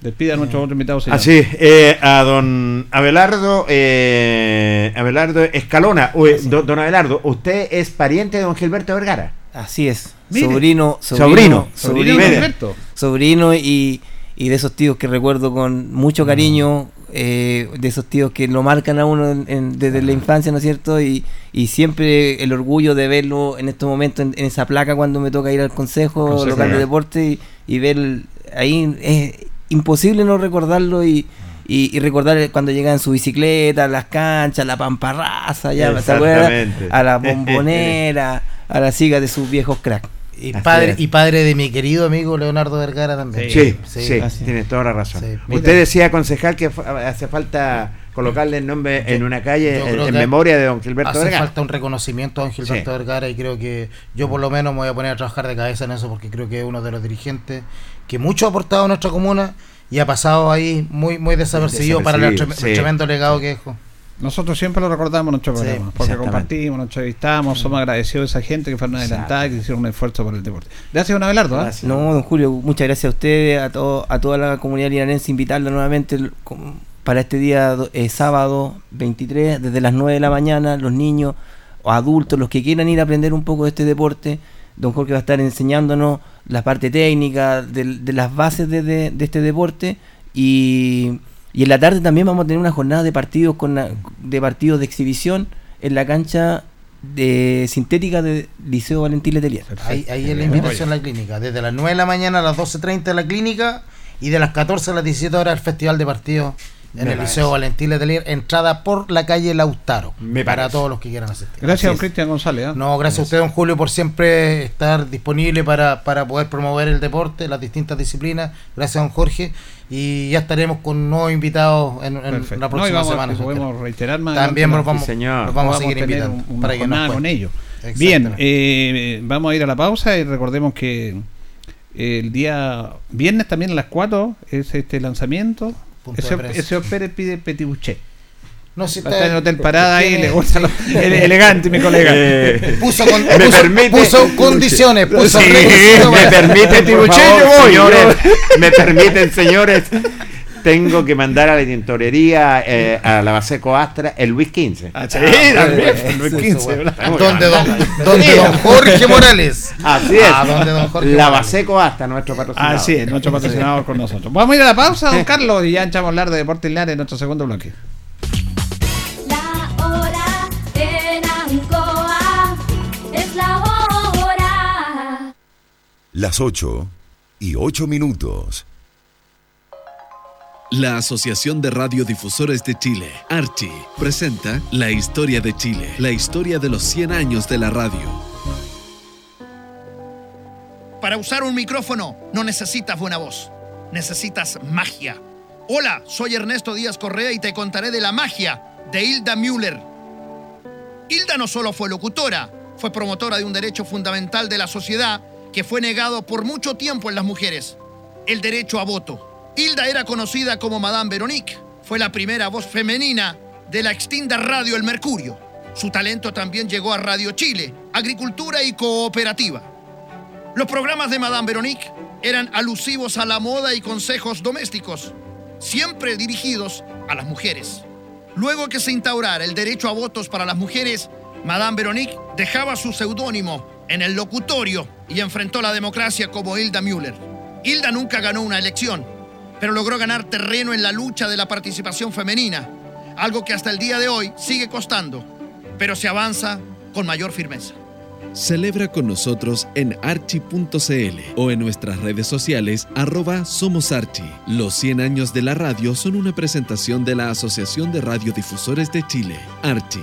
Despida a nuestro otro invitado. Así, eh, a don Abelardo, eh, Abelardo Escalona. don, Abelardo, ¿usted es pariente de don Gilberto Vergara? Así es. Sobrino, sobrino, sobrino, sobrino, sobrino y y de esos tíos que recuerdo con mucho mm. cariño, eh, de esos tíos que lo marcan a uno desde la infancia, ¿no es cierto? Y, y, siempre el orgullo de verlo en estos momentos en, esa placa cuando me toca ir al Consejo, Local de Deporte y, ver ahí, es imposible no recordarlo y, y, recordar cuando llegaba en su bicicleta, las canchas, la pamparraza, ya, A la *laughs* bombonera, a la siga de sus viejos cracks. Y padre, y padre de mi querido amigo Leonardo Vergara también. Sí, sí, tiene toda la razón. Usted decía, concejal, que hace falta colocarle el nombre en una calle en, memoria de don Gilberto Vergara. Hace falta un reconocimiento a don Gilberto Vergara y creo que yo por lo menos me voy a poner a trabajar de cabeza en eso porque creo que es uno de los dirigentes que mucho ha aportado a nuestra comuna y ha pasado ahí muy muy desapercibido, para el, tremendo legado que dejó. Nosotros siempre lo recordamos en nuestro programa, porque compartimos, nos entrevistamos, somos agradecidos a esa gente que fueron adelantada y que hicieron un esfuerzo por el deporte. Gracias, don Abelardo. ¿eh? No, don Julio, muchas gracias a ustedes, a, todo, a toda la comunidad linarense, invitarla nuevamente para este día eh, sábado 23, desde las 9 de la mañana, los niños o adultos, los que quieran ir a aprender un poco de este deporte. Don Jorge va a estar enseñándonos la parte técnica de, las bases de este deporte y y en la tarde también vamos a tener una jornada de partidos con de partidos de exhibición en la cancha de sintética del Liceo Valentín Letelier. Ahí, ahí es la invitación a la clínica. Desde las 9 de la mañana a las 12.30 en la clínica y de las 14 a las 17 horas el Festival de Partidos en el Liceo Valentín Letelier, entrada por la calle Lautaro. para todos los que quieran asistir. Gracias, don Cristian González. ¿eh? No, gracias, a usted, don Julio, por siempre estar disponible para, para poder promover el deporte, las distintas disciplinas. Gracias, don Jorge. Y ya estaremos con nuevos invitados en, la próxima semana. podemos reiterar más. También nos vamos, vamos, a seguir invitando para que nos con ellos. Bien, eh, vamos a ir a la pausa y recordemos que el día viernes también a las 4 es este lanzamiento ese, ese Pérez pide Petibuché. No, si está, en el hotel parada ahí, le gusta lo, *laughs* elegante, mi colega. Eh, puso, con, me puso, permite, puso condiciones, puso sí, me permiten, señores, me permiten, señores, tengo que mandar a la tintorería, eh, a la Baseco Astra, el Luis XV. Ah, sí, ah, el Luis XV. Donde don, donde don Jorge Morales. Así es. Ah, donde don Jorge la Baseco Astra, nuestro patrocinador. Así es, nuestro patrocinador con nosotros. Vamos a ir a la pausa, don Carlos, y ya echamos a hablar de Deportes Linares en nuestro segundo bloque. La hora en Ancoa es la hora. Las 8 y 8 minutos. La Asociación de Radiodifusores de Chile, Archi, presenta La Historia de Chile, la historia de los 100 años de la radio. Para usar un micrófono no necesitas buena voz, necesitas magia. Hola, soy Ernesto Díaz Correa y te contaré de la magia de Hilda Müller. Hilda no solo fue locutora, fue promotora de un derecho fundamental de la sociedad que fue negado por mucho tiempo en las mujeres, el derecho a voto. Hilda era conocida como Madame Veronique. Fue la primera voz femenina de la extinta radio El Mercurio. Su talento también llegó a Radio Chile, Agricultura y Cooperativa. Los programas de Madame Veronique eran alusivos a la moda y consejos domésticos, siempre dirigidos a las mujeres. Luego que se instaurara el derecho a votos para las mujeres, Madame Veronique dejaba su seudónimo en el locutorio y enfrentó la democracia como Hilda Müller. Hilda nunca ganó una elección, pero logró ganar terreno en la lucha de la participación femenina, algo que hasta el día de hoy sigue costando, pero se avanza con mayor firmeza. Celebra con nosotros en archi.cl o en nuestras redes sociales arroba Somos Archi. Los 100 años de la radio son una presentación de la Asociación de Radiodifusores de Chile, Archi.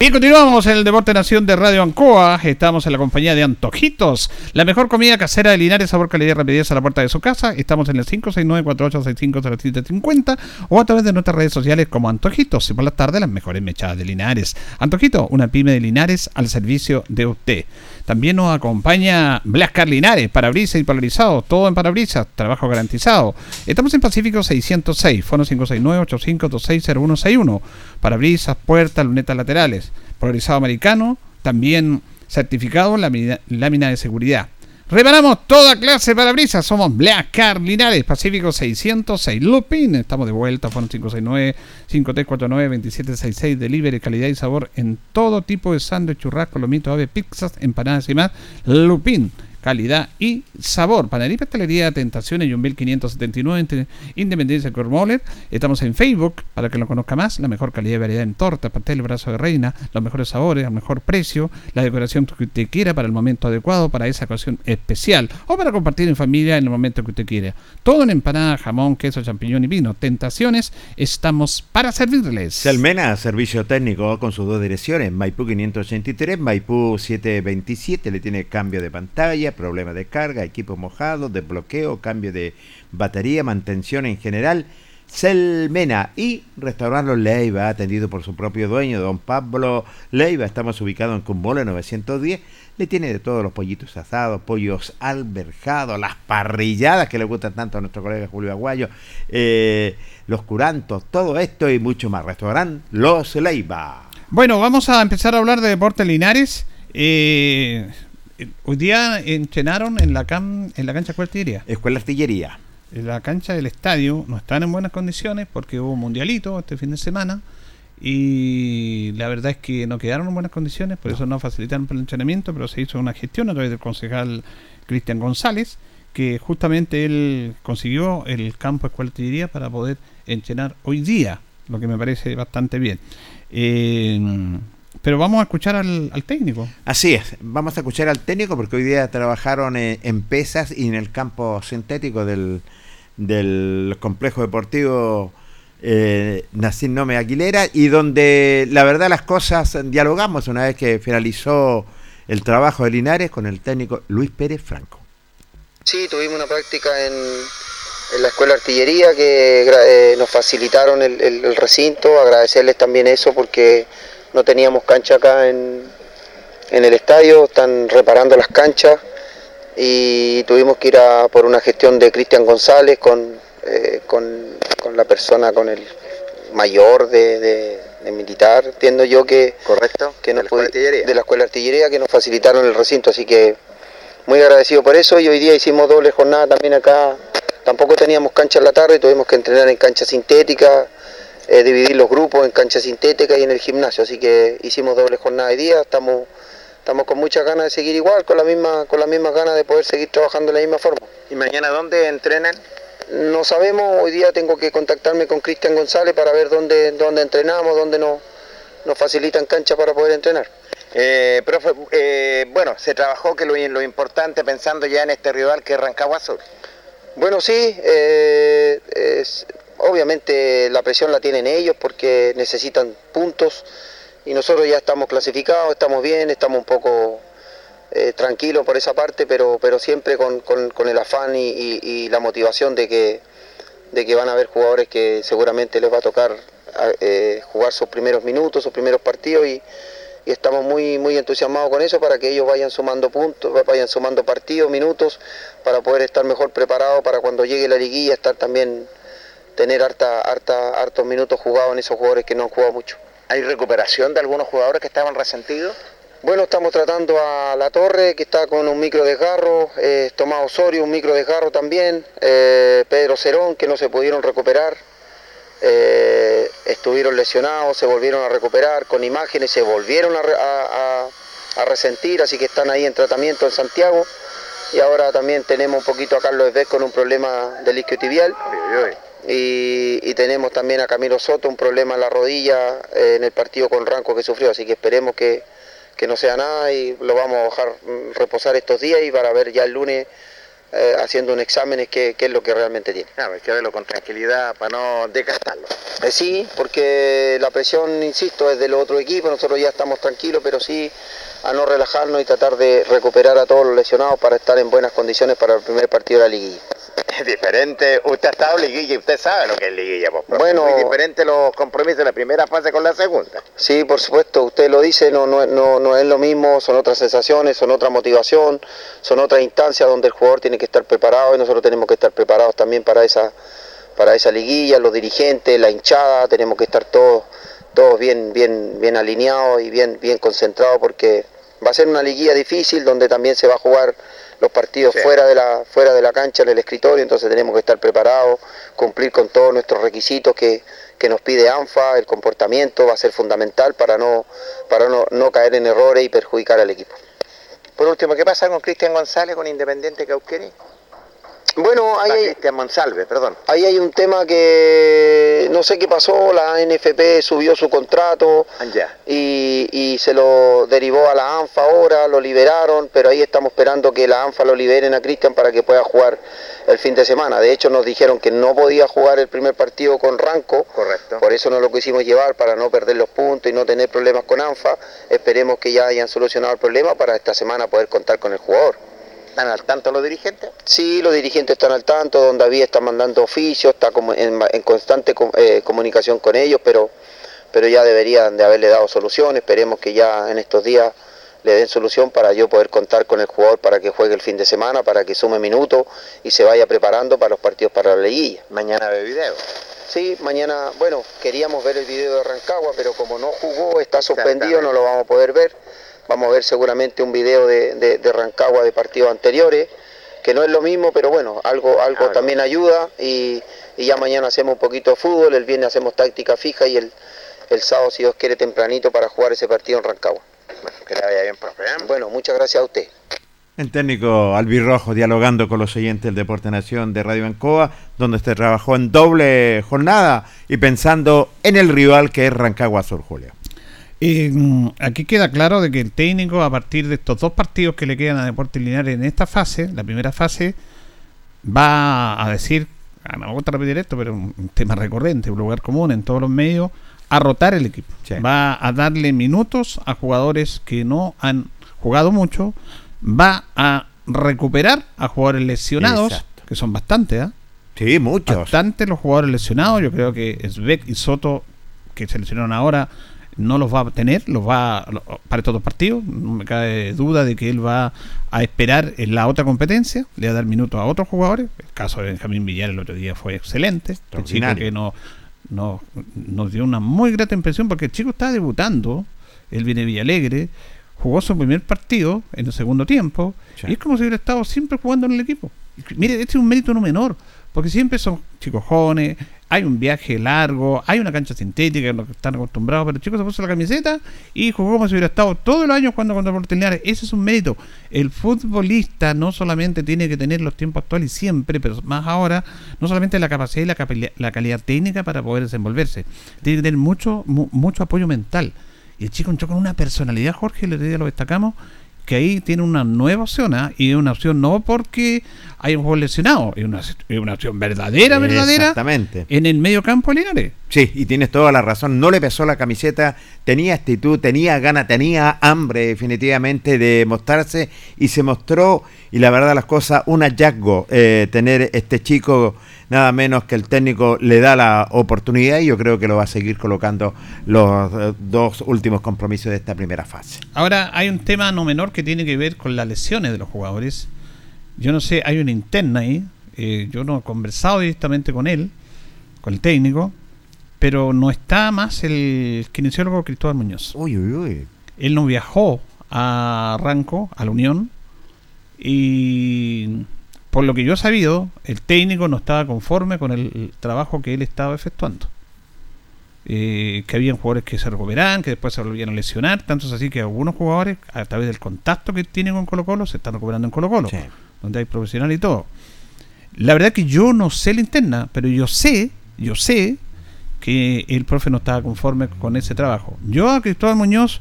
Y continuamos en el Deporte Nación de Radio Ancoa. Estamos en la compañía de Antojitos, la mejor comida casera de Linares, sabor, calidad y rapidez a la puerta de su casa. Estamos en el 569-4865-0750 o a través de nuestras redes sociales como Antojitos. Y por la tarde, las mejores mechadas de Linares. Antojito, una pyme de Linares al servicio de usted. También nos acompaña Blascar Linares, parabrisas y polarizado, todo en parabrisas, trabajo garantizado. Estamos en Pacífico 606, fono 569-8526-0161, parabrisas, puertas, lunetas laterales, polarizado americano, también certificado lámina, lámina de seguridad. Reparamos toda clase de parabrisas. Somos Black Car Linares, Pacífico 606 Lupin. Estamos de vuelta, Fono 569-5349-2766. Delivery, calidad y sabor en todo tipo de sándwich, churrasco, lomito, ave, pizzas, empanadas y más. Lupin. Calidad y sabor. Panadería Pastelería Tentaciones, Yumbil 579, Independencia Cormoler. Estamos en Facebook para que lo conozca más. La mejor calidad y variedad en torta, pastel, brazo de reina, los mejores sabores, al mejor precio, la decoración que usted quiera para el momento adecuado, para esa ocasión especial o para compartir en familia en el momento que usted quiera. Todo en empanada, jamón, queso, champiñón y vino. Tentaciones, estamos para servirles. Selmena, servicio técnico con sus dos direcciones, Maipú 583, Maipú 727, le tiene cambio de pantalla, problema de carga, equipo mojado, desbloqueo, cambio de batería, mantención en general. Selmena y Restaurante Los Leiva, atendido por su propio dueño, don Pablo Leiva. Estamos ubicados en Cumbola 910. Le tiene de todos los pollitos asados, pollos alberjados, las parrilladas que le gustan tanto a nuestro colega Julio Aguayo, eh, los curantos, todo esto y mucho más. Restaurante Los Leiva. Bueno, vamos a empezar a hablar de Deportes Linares. Eh, hoy día entrenaron en la, cam, en la cancha cuartillería. Escuela Artillería. En la cancha del estadio no están en buenas condiciones porque hubo mundialito este fin de semana y la verdad es que no quedaron en buenas condiciones, por eso no facilitaron el entrenamiento, pero se hizo una gestión a través del concejal Cristian González, que justamente él consiguió el campo Escuela Artillería para poder entrenar hoy día, lo que me parece bastante bien. Eh, pero vamos a escuchar al, al, técnico. Así es, vamos a escuchar al técnico porque hoy día trabajaron en, en pesas y en el campo sintético del, del complejo deportivo eh, Nacín Nome Aguilera y donde la verdad las cosas dialogamos una vez que finalizó el trabajo de Linares con el técnico Luis Pérez Franco. Sí, tuvimos una práctica en, en la escuela de artillería que eh, nos facilitaron el, el, el recinto, agradecerles también eso porque no teníamos cancha acá en, en el estadio, están reparando las canchas y tuvimos que ir a por una gestión de Cristian González con, eh, con, con, la persona, con el mayor de, de, de, militar, entiendo yo que... Correcto, que nos de, la puede, de la escuela de artillería que nos facilitaron el recinto, así que muy agradecido por eso. Y hoy día hicimos doble jornada también acá, tampoco teníamos cancha en la tarde, tuvimos que entrenar en cancha sintética, eh, dividir los grupos en cancha sintética y en el gimnasio, así que hicimos doble jornada de día, estamos estamos con muchas ganas de seguir igual, con la misma, con las mismas ganas de poder seguir trabajando de la misma forma. ¿Y mañana dónde entrenan? No sabemos, hoy día tengo que contactarme con Cristian González para ver dónde, dónde entrenamos, dónde nos, nos facilitan cancha para poder entrenar. Eh, profe, eh, bueno, se trabajó que lo, lo, importante pensando ya en este rival que es Rancagua Sur. Bueno, sí, eh, es, obviamente la presión la tienen ellos porque necesitan puntos y nosotros ya estamos clasificados, estamos bien, estamos un poco eh, tranquilos por esa parte, pero, pero siempre con, con, el afán y, la motivación de que, de que van a haber jugadores que seguramente les va a tocar eh, jugar sus primeros minutos, sus primeros partidos y, y, estamos muy, muy entusiasmados con eso para que ellos vayan sumando puntos, vayan sumando partidos, minutos, para poder estar mejor preparados para cuando llegue la liguilla estar también tener harta, harta, hartos minutos jugados en esos jugadores que no han jugado mucho. ¿Hay recuperación de algunos jugadores que estaban resentidos? Bueno, estamos tratando a La Torre, que está con un micro desgarro, eh, Tomás Osorio, un micro desgarro también, eh, Pedro Cerón, que no se pudieron recuperar, eh, estuvieron lesionados, se volvieron a recuperar, con imágenes se volvieron a, a, a, resentir, así que están ahí en tratamiento en Santiago. Y ahora también tenemos un poquito a Carlos Esvez con un problema del isquio tibial. Y, y, tenemos también a Camilo Soto un problema en la rodilla eh, en el partido con Ranco que sufrió, así que esperemos que, que, no sea nada y lo vamos a dejar reposar estos días y para ver ya el lunes eh, haciendo un examen qué, qué, es lo que realmente tiene. Claro, hay que verlo con tranquilidad para no desgastarlo. Eh, sí, porque la presión, insisto, es del otro equipo, nosotros ya estamos tranquilos, pero sí a no relajarnos y tratar de recuperar a todos los lesionados para estar en buenas condiciones para el primer partido de la liguilla. Es diferente, usted ha estado en liguilla y usted sabe lo que es liguilla, pues, bueno, muy diferente los compromisos de la primera fase con la segunda. Sí, por supuesto, usted lo dice, no, no, no, no es lo mismo, son otras sensaciones, son otra motivación, son otras instancias donde el jugador tiene que estar preparado y nosotros tenemos que estar preparados también para esa, para esa liguilla, los dirigentes, la hinchada, tenemos que estar todos, todos bien, bien, bien alineados y bien, bien concentrados porque va a ser una liguilla difícil donde también se va a jugar los partidos sí. fuera, de la, fuera de la cancha, en el escritorio, entonces tenemos que estar preparados, cumplir con todos nuestros requisitos que, que nos pide ANFA, el comportamiento va a ser fundamental para no, para no, no caer en errores y perjudicar al equipo. Por último, ¿qué pasa con Cristian González, con Independiente Cauquenes? Bueno, ahí Ah, hay, Monsalve, perdón. ahí hay un tema que no sé qué pasó, la NFP subió su contrato Ah, y, y se lo derivó a la ANFA ahora, lo liberaron, pero ahí estamos esperando que la ANFA lo liberen a Cristian para que pueda jugar el fin de semana. De hecho nos dijeron que no podía jugar el primer partido con Ranco, Correcto. por eso no lo quisimos llevar para no perder los puntos y no tener problemas con ANFA. Esperemos que ya hayan solucionado el problema para esta semana poder contar con el jugador. ¿Están al tanto los dirigentes? Sí, los dirigentes están al tanto, don David está mandando oficios, está como en, en constante eh, comunicación con ellos, pero, pero ya deberían de haberle dado solución, esperemos que ya en estos días le den solución para yo poder contar con el jugador para que juegue el fin de semana, para que sume minutos y se vaya preparando para los partidos para la liguilla. Mañana ve video. Sí, mañana, bueno, queríamos ver el video de Rancagua, pero como no jugó, está suspendido, no lo vamos a poder ver. Vamos a ver seguramente un video de, de, de Rancagua de partidos anteriores, que no es lo mismo, pero bueno, algo, algo también ayuda y, y ya mañana hacemos un poquito de fútbol, el viernes hacemos táctica fija y el, el sábado, si Dios quiere, tempranito para jugar ese partido en Rancagua. Bueno, que le vaya bien, profe. ¿eh? Bueno, muchas gracias a usted. El técnico albirrojo dialogando con los oyentes del Deporte Nación de Radio Ancoa, donde se trabajó en doble jornada y pensando en el rival que es Rancagua Sur Julio. Eh, mm, aquí queda claro de que el técnico, a partir de estos dos partidos que le quedan a Deportes Linares en esta fase, la primera fase, va a decir, no me gusta repetir esto, pero un un tema recurrente, un lugar común en todos los medios, a rotar el equipo. Sí. Va a darle minutos a jugadores que no han jugado mucho, va a recuperar a jugadores lesionados, Exacto. que son bastantes, ¿ah? Sí, muchos. bastante los jugadores lesionados. Yo creo que Svek y Soto, que se lesionaron ahora, no los va a tener, los va para estos dos partidos. No me cabe duda de que él va a esperar en la otra competencia, le va a dar minutos a otros jugadores. El caso de Benjamín Villar el otro día fue excelente. Este chico que no, no- nos dio una muy grata impresión porque el chico está debutando. Él viene de Villalegre, jugó su primer partido en el segundo tiempo y es como si hubiera estado siempre jugando en el equipo. Mire, este es un mérito no menor, porque siempre son chicos jóvenes, hay un viaje largo, hay una cancha sintética, lo que están acostumbrados, pero el chico se puso la camiseta y jugó como si hubiera estado todo el año jugando contra Deportes Linares. Ese es un mérito. El futbolista no solamente tiene que tener los tiempos actuales siempre, pero más ahora, no solamente la capacidad y la calidad técnica para poder desenvolverse, tiene que tener mucho, mu- mucho apoyo mental. Y el chico entró con una personalidad, Jorge, el otro día lo destacamos, que ahí tiene una nueva opción, ¿ah? y es una opción no porque hay un juego lesionado, es una, es una opción verdadera, verdadera, Exactamente. en el medio campo Linares. Sí, y tienes toda la razón. No le pesó la camiseta, tenía actitud, tenía gana, tenía hambre definitivamente de mostrarse y se mostró, y la verdad las cosas, un hallazgo eh, tener este chico, nada menos que el técnico le da la oportunidad y yo creo que lo va a seguir colocando los eh, dos últimos compromisos de esta primera fase. Ahora hay un tema no menor que tiene que ver con las lesiones de los jugadores. Yo no sé, hay una interna ahí. eh, yo no he conversado directamente con él, con el técnico, pero no está más el kinesiólogo Cristóbal Muñoz. Uy, uy, uy. Él no viajó a Ranco, a la Unión, y por lo que yo he sabido, el técnico no estaba conforme con el, el trabajo que él estaba efectuando. Eh, que habían jugadores que se recuperaban, que después se volvían a lesionar, tanto es así que algunos jugadores, a través del contacto que tienen con Colo Colo, se están recuperando en Colo Colo, Sí. donde hay profesional y todo. La verdad que yo no sé la interna, pero yo sé, yo sé que el profe no estaba conforme con ese trabajo. Yo a Cristóbal Muñoz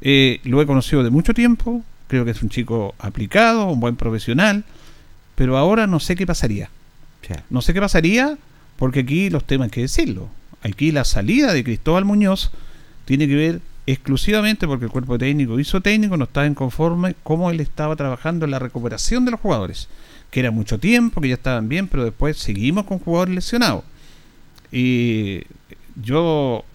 eh, lo he conocido de mucho tiempo, creo que es un chico aplicado, un buen profesional, pero ahora no sé qué pasaría. Sí. No sé qué pasaría porque aquí los temas hay que decirlo. Aquí la salida de Cristóbal Muñoz tiene que ver exclusivamente porque el cuerpo técnico hizo técnico, no estaba en conforme cómo él estaba trabajando en la recuperación de los jugadores, que era mucho tiempo, que ya estaban bien, pero después seguimos con jugadores lesionados. Y yo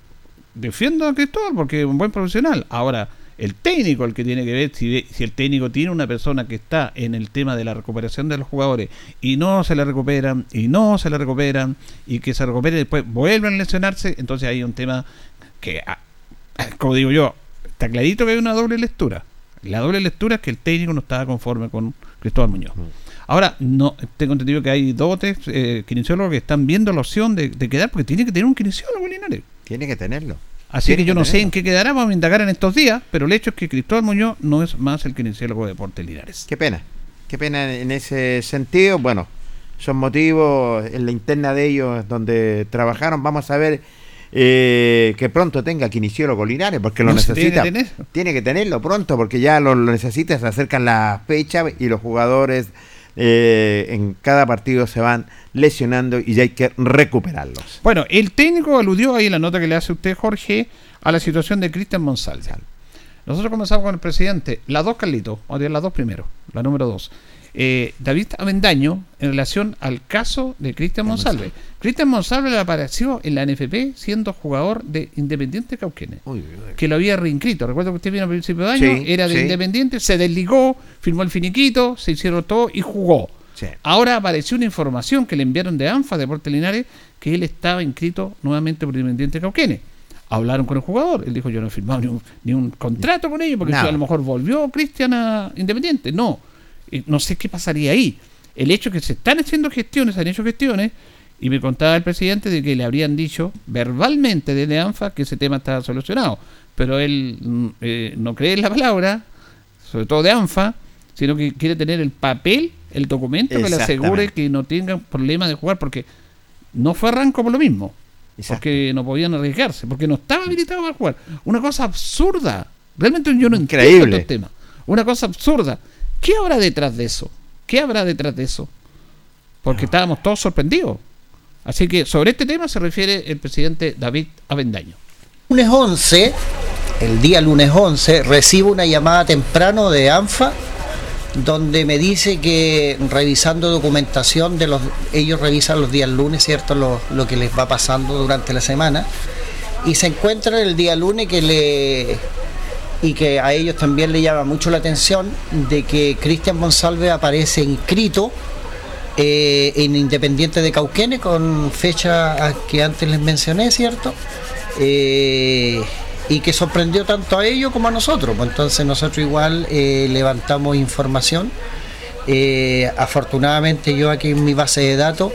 defiendo a Cristóbal porque es un buen profesional. Ahora, el técnico el que tiene que ver si, si el técnico tiene una persona que está en el tema de la recuperación de los jugadores y no se le recuperan y no se le recuperan y que se recupere y después vuelven a lesionarse, entonces hay un tema que, ah, *laughs* como digo yo, está clarito que hay una doble lectura. La doble lectura es que el técnico no estaba conforme con Cristóbal Muñoz. Ahora, no tengo entendido que hay dos eh, kinesiólogos que están viendo la opción de, de quedar porque tiene que tener un kinesiólogo Linares. Tiene que tenerlo. Así que yo no sé en qué quedará, vamos a indagar en estos días, pero el hecho es que Cristóbal Muñoz no es más el kinesiólogo de Deportes Linares. Qué pena, qué pena en ese sentido. Bueno, son motivos en la interna de ellos donde trabajaron. Vamos a ver eh, que pronto tenga kinesiólogo Linares, porque lo No necesita. tiene que tener. Tiene que tenerlo pronto, porque ya lo, lo necesita. Se acercan las fechas y los jugadores eh, en cada partido se van lesionando y ya hay que recuperarlos. Bueno, el técnico aludió ahí en la nota que le hace usted, Jorge, a la situación de Cristian Monsalve. Nosotros comenzamos con el presidente. Las dos, Carlitos. Vamos a decir las dos primero. La número dos. Eh, David Avendaño, en relación al caso de Cristian Monsalve. Cristian Monsalve apareció en la NFP siendo jugador de Independiente Cauquenes. Que lo había reinscrito. Recuerdo que usted vino a principio de año, Sí, era de sí. Independiente, se desligó, firmó el finiquito, se hicieron todo y jugó. Sí. Ahora apareció una información que le enviaron de ANFA, Deportes Linares, que él estaba inscrito nuevamente por Independiente Cauquenes. Hablaron con el jugador, él dijo yo no he firmado ni un, ni un contrato con ellos, porque a lo mejor volvió Cristian a Independiente. No, no sé qué pasaría ahí. El hecho que se están haciendo gestiones, se han hecho gestiones, y me contaba el presidente de que le habrían dicho verbalmente desde ANFA que ese tema estaba solucionado. Pero él mm, eh, no cree en la palabra, sobre todo de ANFA, sino que quiere tener el papel, el documento que le asegure que no tengan problema de jugar, porque no fue arranco por lo mismo. Porque no podían arriesgarse, porque no estaba habilitado para jugar. Una cosa absurda. Realmente yo no entiendo Increíble. estos temas. Una cosa absurda. ¿Qué habrá detrás de eso? ¿Qué habrá detrás de eso? Porque estábamos todos sorprendidos. Así que sobre este tema se refiere el presidente David Avendaño. Lunes 11, el día lunes 11, recibo una llamada temprano de ANFA donde me dice que revisando documentación de los ellos revisan los días lunes, ¿cierto? Lo, lo que les va pasando durante la semana y se encuentran el día lunes que le y que a ellos también le llama mucho la atención de que Cristian Monsalve aparece inscrito eh, en Independiente de Cauquenes con fecha que antes les mencioné, ¿cierto? Eh, y que sorprendió tanto a ellos como a nosotros. pues entonces nosotros igual eh, levantamos información. Afortunadamente yo aquí en mi base de datos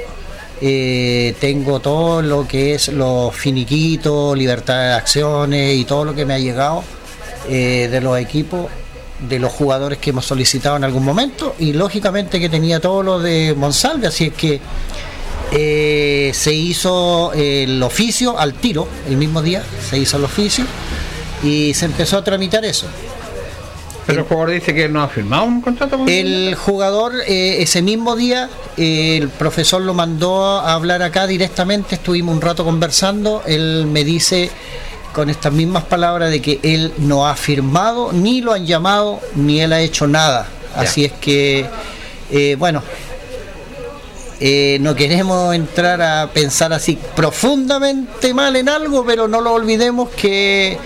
tengo todo lo que es los finiquitos, libertad de acciones y todo lo que me ha llegado eh, de los equipos, de los jugadores que hemos solicitado en algún momento y lógicamente que tenía todo lo de Monsalve, así es que eh, se hizo el oficio al tiro, el mismo día se hizo el oficio y se empezó a tramitar eso. Pero el jugador dice que no ha firmado un contrato con El jugador eh, ese mismo día, eh, el profesor lo mandó a hablar acá directamente, estuvimos un rato conversando, él me dice con estas mismas palabras de que él no ha firmado, ni lo han llamado, ni él ha hecho nada. Así es que, eh, bueno, eh, no queremos entrar a pensar así profundamente mal en algo, pero no lo olvidemos que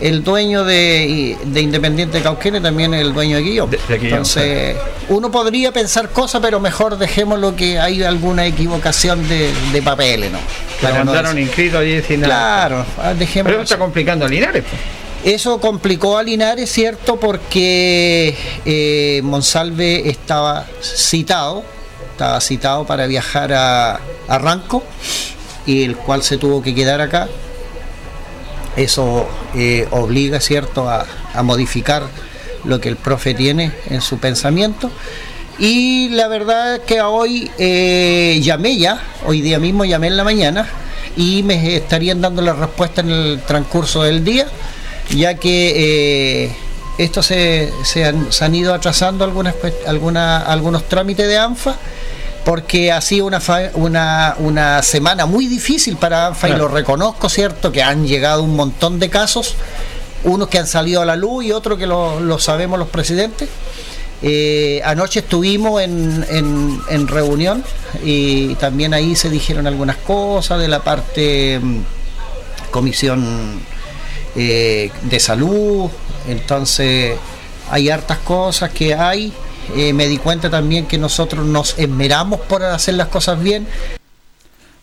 el dueño de, de Independiente Cauquenes también es el dueño de Guillón. Entonces, uno podría pensar cosas, pero mejor dejémoslo que hay alguna equivocación de, de papeles, ¿no? Para no mandaron decir- inscrito allí sin. Claro, ah, dejémoslo Pero está complicando a Linares. pues. eso complicó a Linares, ¿cierto? Porque eh, Monsalve estaba citado, estaba citado para viajar a, a Ranco, y el cual se tuvo que quedar acá. Eso eh, obliga, ¿cierto?, a, a modificar lo que el profe tiene en su pensamiento. Y la verdad que hoy eh, llamé ya, hoy día mismo llamé en la mañana y me estarían dando la respuesta en el transcurso del día, ya que eh, esto se, se han, han ido atrasando algunas, alguna- algunos trámites de ANFA porque ha sido una, fa- una, una semana muy difícil para ANFA y lo reconozco, ¿cierto? Que han llegado un montón de casos, unos que han salido a la luz y otros que lo, lo sabemos los presidentes. Eh, anoche estuvimos en, en- en reunión y también ahí se dijeron algunas cosas de la parte mm, comisión eh, de salud, entonces hay hartas cosas que hay. Eh, me di cuenta también que nosotros nos esmeramos por hacer las cosas bien.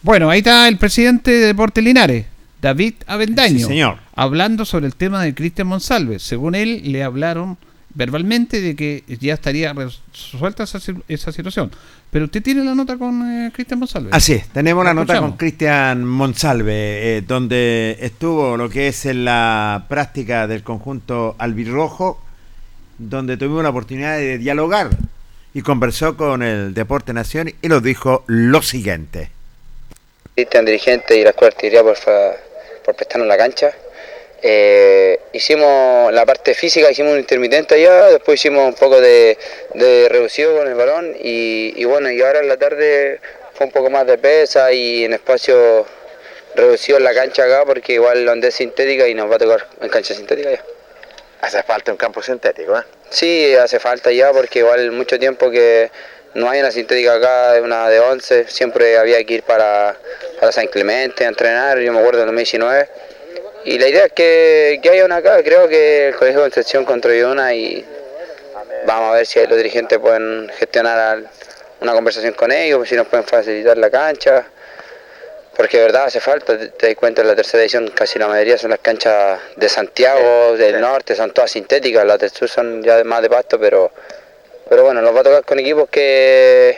Bueno, ahí está el presidente de Deportes Linares, David Avendaño, Sí, señor. hablando sobre el tema de Cristian Monsalve. Según él, le hablaron verbalmente de que ya estaría resuelta esa, esa situación. Pero usted tiene la nota con eh, Cristian Monsalve. Así es, tenemos la, nota con Cristian Monsalve, eh, donde estuvo lo que es en la práctica del conjunto albirrojo, donde tuvimos la oportunidad de dialogar y conversó con el Deporte Nación y nos dijo lo siguiente. Cristian, dirigente y la escuela artillería por, por prestarnos la cancha. Eh, hicimos la parte física, hicimos un intermitente allá, después hicimos un poco de, de reducido con el balón y, bueno, y ahora en la tarde fue un poco más de pesa y en espacio reducido en la cancha acá porque igual onda es sintética y nos va a tocar en cancha sintética ya. Hace falta un campo sintético, ¿eh? Sí, hace falta ya porque igual mucho tiempo que no hay una sintética acá, una de 11, siempre había que ir para, para San Clemente a entrenar, yo me acuerdo en 2019 y la idea es que, haya una acá, creo que el Colegio de Concepción construyó una y vamos a ver si los dirigentes pueden gestionar una conversación con ellos, si nos pueden facilitar la cancha, porque de verdad hace falta, te das cuenta, en la tercera edición casi la mayoría son las canchas de Santiago, del norte, son todas sintéticas, las del sur son ya más de pasto, pero, pero bueno, nos va a tocar con equipos que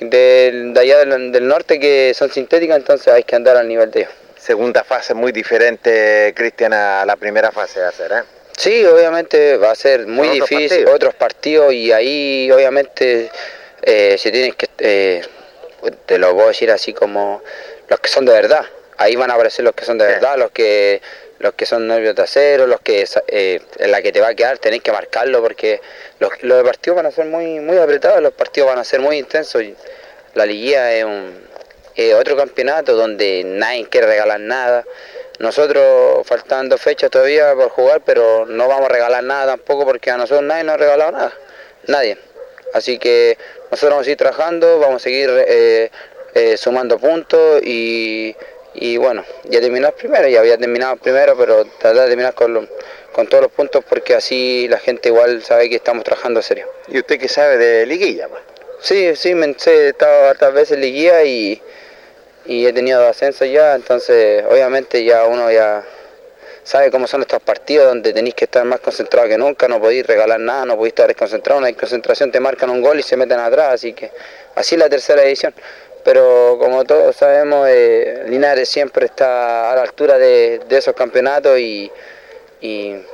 de, allá del, del norte que son sintéticas, entonces hay que andar al nivel de ellos. Segunda fase muy diferente, Cristian, a la primera fase va a ser, ¿eh? Sí, obviamente va a ser muy difícil, otros partidos y ahí obviamente eh, se tienen que, eh, te lo voy a decir así como los que son de verdad, ahí van a aparecer los que son de verdad, los que los que son nervios de acero, los que eh, en la que te va a quedar tenéis que marcarlo porque los, los partidos van a ser muy muy apretados, los partidos van a ser muy intensos la liguilla es un otro campeonato donde nadie quiere regalar nada. Nosotros faltan dos fechas todavía por jugar, pero no vamos a regalar nada tampoco porque a nosotros nadie nos ha regalado nada. Nadie. Así que nosotros vamos a seguir trabajando, vamos a seguir eh, eh, sumando puntos y, bueno, ya terminó el primero, ya había terminado primero, pero tratar de terminar con, con todos los puntos porque así la gente igual sabe que estamos trabajando en serio. ¿Y usted qué sabe de liguilla? Pues? Sí, sí, me he estado hartas veces en liguilla y y he tenido ascenso ya, entonces obviamente ya uno ya sabe cómo son estos partidos donde tenéis que estar más concentrado que nunca, no podéis regalar nada, no podéis estar desconcentrado, una concentración te marcan un gol y se meten atrás, así que así es la tercera edición. Pero como todos sabemos, eh, Linares siempre está a la altura de, esos campeonatos y,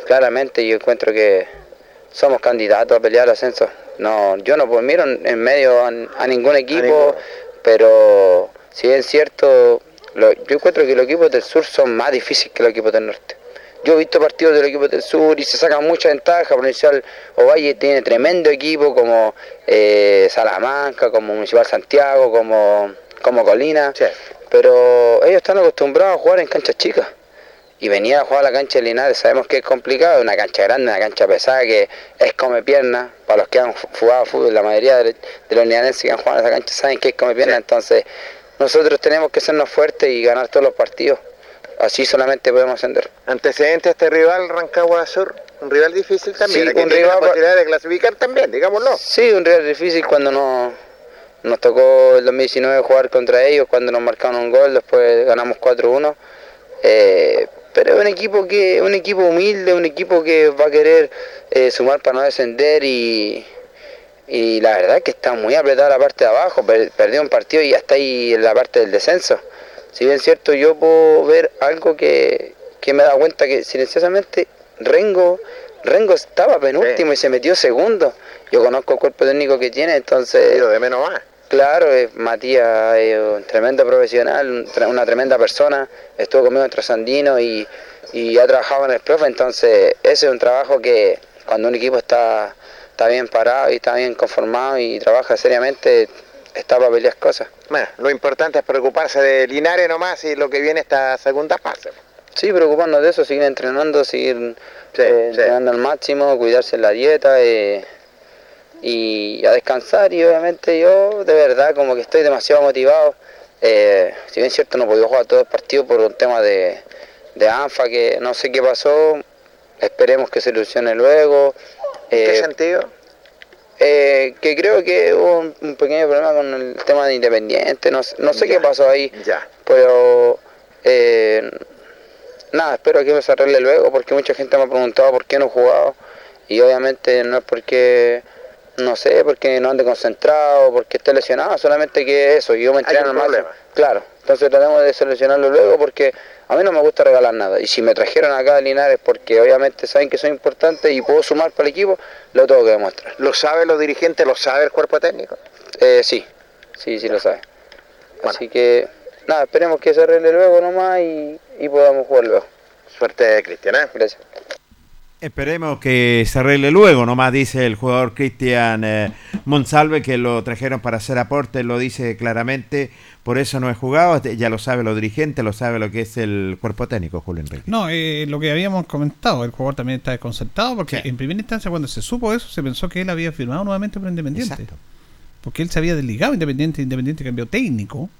claramente yo encuentro que somos candidatos a pelear el ascenso. No, yo no pues, miro en medio a, ningún equipo, pero si es cierto, yo encuentro que los equipos del sur son más difíciles que los equipos del norte. Yo he visto partidos de los equipos del sur y se sacan mucha ventaja. Provincial Ovalle tiene tremendo equipo como eh, Salamanca, como Municipal Santiago, como, como Colina. Pero ellos están acostumbrados a jugar en canchas chicas. Y venir a jugar a la cancha de Linares sabemos que es complicado, una cancha grande, una cancha pesada que es come piernas. Para los que han jugado fútbol, la mayoría de, los linarenses que han jugado en esa cancha saben que es come piernas. Entonces nosotros tenemos que sernos fuertes y ganar todos los partidos. Así solamente podemos ascender. Antecedente a este rival, Rancagua Sur, un rival difícil también. Sí, un rival la posibilidad de clasificar también, digámoslo. Sí, un rival difícil cuando nos, nos tocó el 2019 jugar contra ellos, cuando nos marcaron un gol, después ganamos 4-1. Eh, pero es un equipo que un equipo humilde, un equipo que va a querer eh, sumar para no descender y, y la verdad es que está muy apretada la parte de abajo, perdió un partido y ya está ahí en la parte del descenso. Si bien es cierto, yo puedo ver algo que, me da cuenta que silenciosamente Rengo, Rengo estaba penúltimo y se metió segundo. Yo conozco el cuerpo técnico que tiene, entonces... de menos más. Claro, Matías es un tremendo profesional, una tremenda persona, estuvo conmigo en Trasandino y, y ha trabajado en el profe, entonces ese es un trabajo que cuando un equipo está está bien parado y está bien conformado y trabaja seriamente, para pelear cosas. Bueno, lo importante es preocuparse de Linares nomás y lo que viene esta segunda fase. Sí, preocuparnos de eso, seguir entrenando, seguir eh, entrenando al máximo, cuidarse en la dieta eh, y a descansar y obviamente yo de verdad como que estoy demasiado motivado. Eh, si bien es cierto no podía jugar todo el partido por un tema de, de ANFA que no sé qué pasó, esperemos que se solucione luego. ¿En qué eh, sentido? Eh, que creo que hubo un, pequeño problema con el tema de Independiente, no, sé qué pasó ahí, ya. pero eh, nada, espero que me se arregle luego porque mucha gente me ha preguntado por qué no he jugado. Y obviamente no es porque, no sé, porque no ande concentrado, porque esté lesionado, solamente que eso, yo me entreno al máximo. Claro, entonces tratamos de solucionarlo luego porque a mí no me gusta regalar nada. Y si me trajeron acá a Linares porque obviamente saben que soy importante y puedo sumar para el equipo, lo tengo que demostrar. ¿Lo saben los dirigentes, lo sabe el cuerpo técnico? Eh, sí, sí, sí lo sabe. Así que, nada, esperemos que se arregle luego nomás y, y podamos jugar luego. Suerte, Cristian. ¿eh? Gracias. Esperemos que se arregle luego, nomás dice el jugador Cristian eh, Monsalve que lo trajeron para hacer aporte, lo dice claramente, por eso no he jugado, este, ya lo sabe los dirigentes, lo sabe lo que es el cuerpo técnico, Julio Enrique. No, eh, lo que habíamos comentado, el jugador también está desconcertado porque en primera instancia cuando se supo eso se pensó que él había firmado nuevamente por Independiente. Exacto. Porque él se había desligado de Independiente, Independiente cambió técnico,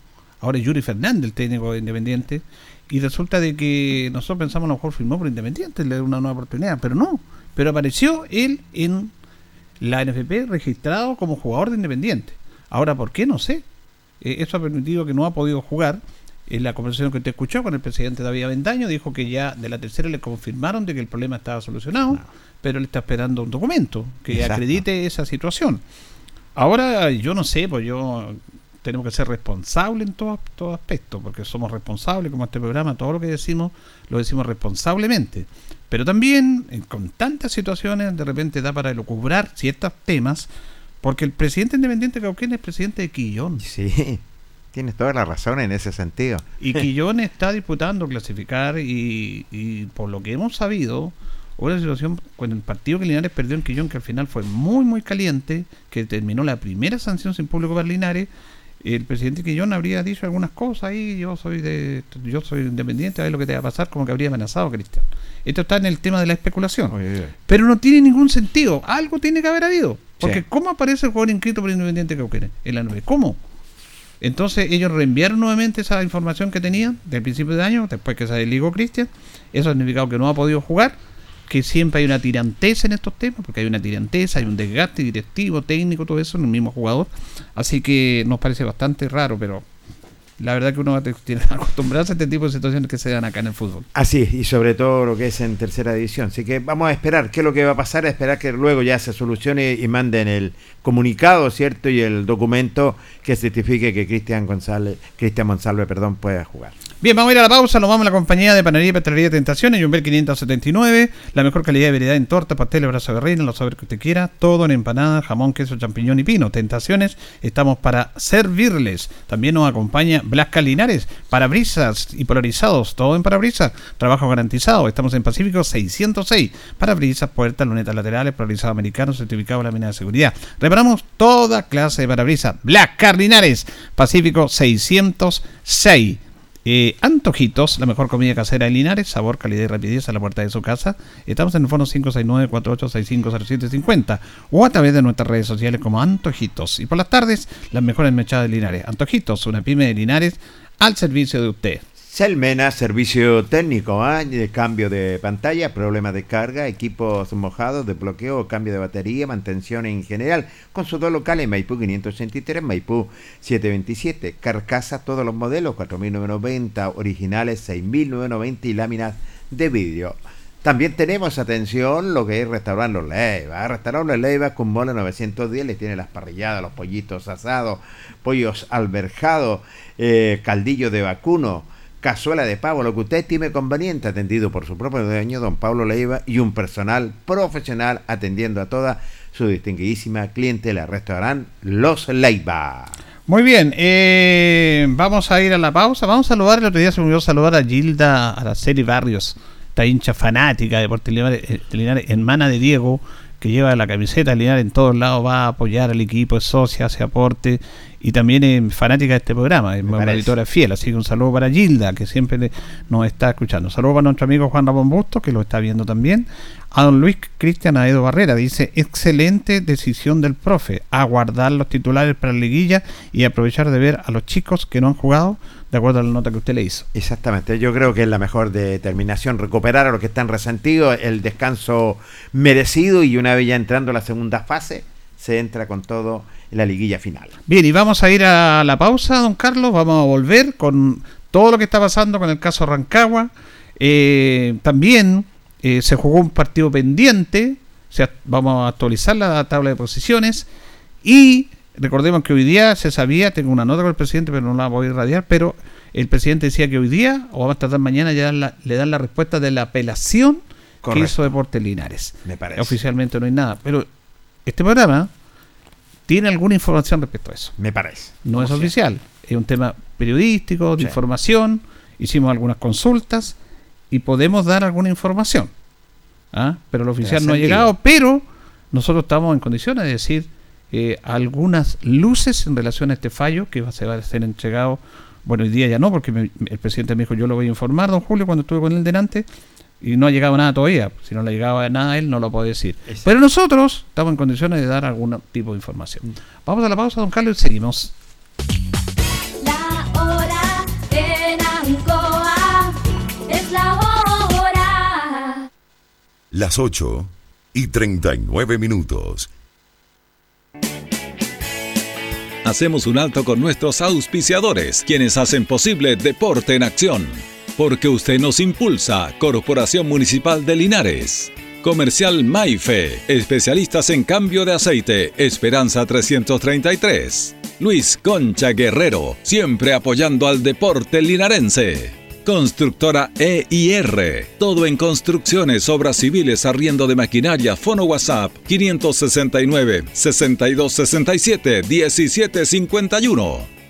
ahora es Yuri Fernández el técnico de Independiente, y resulta de que nosotros pensamos a lo mejor firmó por Independiente, le dio una nueva oportunidad, pero no, pero apareció él en la NFP registrado como jugador de Independiente. Ahora, ¿por qué? No sé. Eh, eso ha permitido que no ha podido jugar. En la conversación que usted escuchó con el presidente David Avendaño, dijo que ya de la tercera le confirmaron de que el problema estaba solucionado, pero él está esperando un documento que Exacto. acredite esa situación. Ahora, yo no sé, pues yo tenemos que ser responsables en todo, todo aspecto, porque somos responsables como este programa, todo lo que decimos lo decimos responsablemente. Pero también, en- con tantas situaciones, de repente da para elucubrar ciertos temas, porque el presidente independiente de Cauquén es presidente de Quillón. Sí, *laughs* tienes toda la razón en ese sentido. Y Quillón está disputando clasificar y, y por lo que hemos sabido, una situación cuando el partido que Linares perdió en Quillón, que al final fue muy muy caliente, que terminó la primera sanción sin público para Linares, el presidente Quillón habría dicho algunas cosas ahí, yo soy de yo soy independiente, a ver lo que te va a pasar, como que habría amenazado a Cristian. Esto está en el tema de la especulación. Pero no tiene ningún sentido. Algo tiene que haber habido. Porque Sí. ¿cómo aparece el jugador inscrito por Independiente Cauquenes en la 9? ¿Cómo? Entonces ellos reenviaron nuevamente esa información que tenían del principio de año, después que se desligó Cristian. Eso ha significado que no ha podido jugar, que siempre hay una tiranteza en estos temas, porque hay una tiranteza, hay un desgaste directivo, técnico, todo eso en el mismo jugador. Así que nos parece bastante raro, pero la verdad que uno va a tener *laughs* acostumbrarse a este tipo de situaciones que se dan acá en el fútbol. Así, y sobre todo lo que es en tercera división. Así que vamos a esperar qué es lo que va a pasar, a esperar que luego ya se solucione y manden el comunicado, ¿cierto? Y el documento que certifique que Cristian González, Cristian Monsalve, perdón, pueda jugar. Bien, vamos a ir a la pausa, nos vamos a la compañía de Panadería y Pastelería Tentaciones, Jumbel 579, la mejor calidad de variedad en torta, pasteles, brazo de reina, los sabores que usted quiera, todo en empanada, jamón, queso, champiñón y pino. Tentaciones, estamos para servirles. También nos acompaña Blasca Linares, parabrisas y polarizados, todo en parabrisas, trabajo garantizado. Estamos en Pacífico 606, parabrisas, puertas, lunetas laterales, polarizado americano, certificado de la mina de seguridad. Reparamos toda clase de parabrisas. Blasca Linares, Pacífico 606. Eh, antojitos, la mejor comida casera de Linares, sabor, calidad y rapidez a la puerta de su casa. Estamos en el fono 569-4865-0750 o a través de nuestras redes sociales como Antojitos. Y por las tardes, las mejores mechadas de Linares. Antojitos, una pyme de Linares al servicio de usted. Selmena, servicio técnico, ¿ah? cambio de pantalla, problemas de carga, equipos mojados, desbloqueo, cambio de batería, mantención en general. Con sus dos locales, Maipú 583, Maipú 727, carcasa, todos los modelos, 4.990, originales 6.990 y láminas de vidrio. También tenemos, atención, lo que es restaurante Los Leivas. Restaurante Los Leivas con mole 910, les tiene las parrilladas, los pollitos asados, pollos alberjados, eh, caldillo de vacuno, cazuela de pavo, lo que usted estime conveniente, atendido por su propio dueño, don Pablo Leiva, y un personal profesional atendiendo a toda su distinguidísima clientela. Restaurante Los Leiva. Muy bien, eh, vamos a ir a la pausa. Vamos a saludar, el otro día se me olvidó saludar a Gilda Araceli Barrios, esta hincha fanática de Deportes eh, Linares, hermana de Diego, que lleva la camiseta de Linares en todos lados, va a apoyar al equipo, es socia, hace aporte y también es fanática de este programa, es una parece. auditora fiel. Así que un saludo para Gilda, que siempre le- nos está escuchando. Saludo para nuestro amigo Juan Ramón Bustos, que lo está viendo también. A don Luis Cristian Aedo Barrera dice: excelente decisión del profe, aguardar los titulares para la liguilla y aprovechar de ver a los chicos que no han jugado, de acuerdo a la nota que usted le hizo. Exactamente, yo creo que es la mejor determinación, recuperar a los que están resentidos, el descanso merecido y una vez ya entrando a la segunda fase, se entra con todo en la liguilla final. Bien, y vamos a ir a la pausa, don Carlos. Vamos a volver con todo lo que está pasando con el caso Rancagua. Eh, también eh, se jugó un partido pendiente. sea, vamos a actualizar la tabla de posiciones y recordemos que hoy día se sabía, tengo una nota con el presidente, pero no la voy a irradiar, pero el presidente decía que hoy día, o vamos a tratar mañana, ya la- le dan la respuesta de la apelación que hizo Deportes Linares. Me parece. Oficialmente no hay nada, pero este programa tiene alguna información respecto a eso. Me parece. No es oficial, es un tema periodístico, de Sí. información, hicimos algunas consultas y podemos dar alguna información. ¿ah? Pero el oficial no ha llegado, pero nosotros estamos en condiciones de decir eh, algunas luces en relación a este fallo que se va a ser entregado, bueno, hoy día ya no, porque me- el presidente me dijo yo lo voy a informar, don Julio, cuando estuve con él delante, y no ha llegado nada todavía. Si no le llegaba nada a él, no lo puede decir. Exacto. Pero nosotros estamos en condiciones de dar algún tipo de información. Vamos a la pausa, don Carlos, y seguimos. La hora en Ancoa es la hora. Las 8 y 39 minutos. Hacemos un alto con nuestros auspiciadores, quienes hacen posible Deporte en Acción. Porque usted nos impulsa, Corporación Municipal de Linares. Comercial Maife, especialistas en cambio de aceite, Esperanza 333. Luis Concha Guerrero, siempre apoyando al deporte linarense. Constructora EIR. Todo en construcciones, obras civiles, arriendo de maquinaria. Fono WhatsApp 569 6267 1751.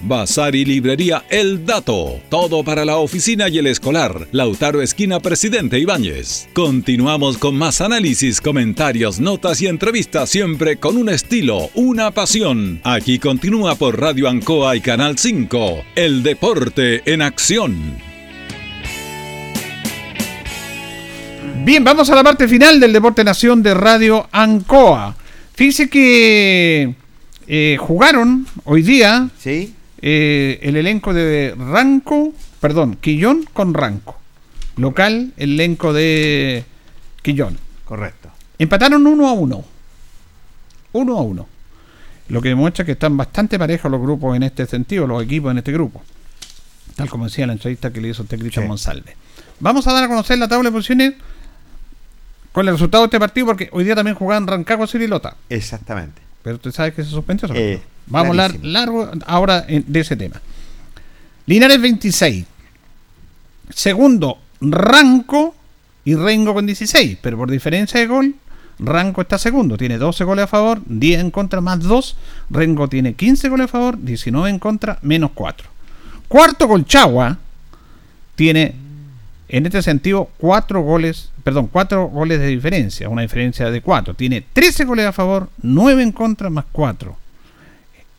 Bazar y librería El Dato. Todo para la oficina y el escolar. Lautaro Esquina Presidente Ibáñez. Continuamos con más análisis, comentarios, notas y entrevistas, siempre con un estilo, una pasión. Aquí continúa por Radio Ancoa y Canal 5. El deporte en acción. Bien, vamos a la parte final del Deporte Nación de Radio Ancoa. Fíjese que eh, jugaron hoy día ¿Sí? Eh, el elenco de Ranco, perdón, Quillón con Ranco. Local, el elenco de Quillón. Correcto. Empataron uno a uno. Uno a uno. Lo que demuestra que están bastante parejos los grupos en este sentido, los equipos en este grupo. Tal como decía la entrevista que le hizo usted Cristian Sí. Monsalve. Vamos a dar a conocer la tabla de posiciones con el resultado de este partido, porque hoy día también jugaban Rancagua y Lota. Exactamente. Pero usted sabe que se suspendió. Eh, Vamos a hablar largo ahora en- de ese tema. Linares 26. Segundo, Ranco y Rengo con 16. Pero por diferencia de gol, Ranco está segundo. Tiene 12 goles a favor, 10 en contra más 2. Rengo tiene 15 goles a favor, 19 en contra, menos 4. Cuarto, Colchagua tiene en este sentido 4 goles, perdón, 4 goles de diferencia, una diferencia de 4. Tiene 13 goles a favor, 9 en contra más 4.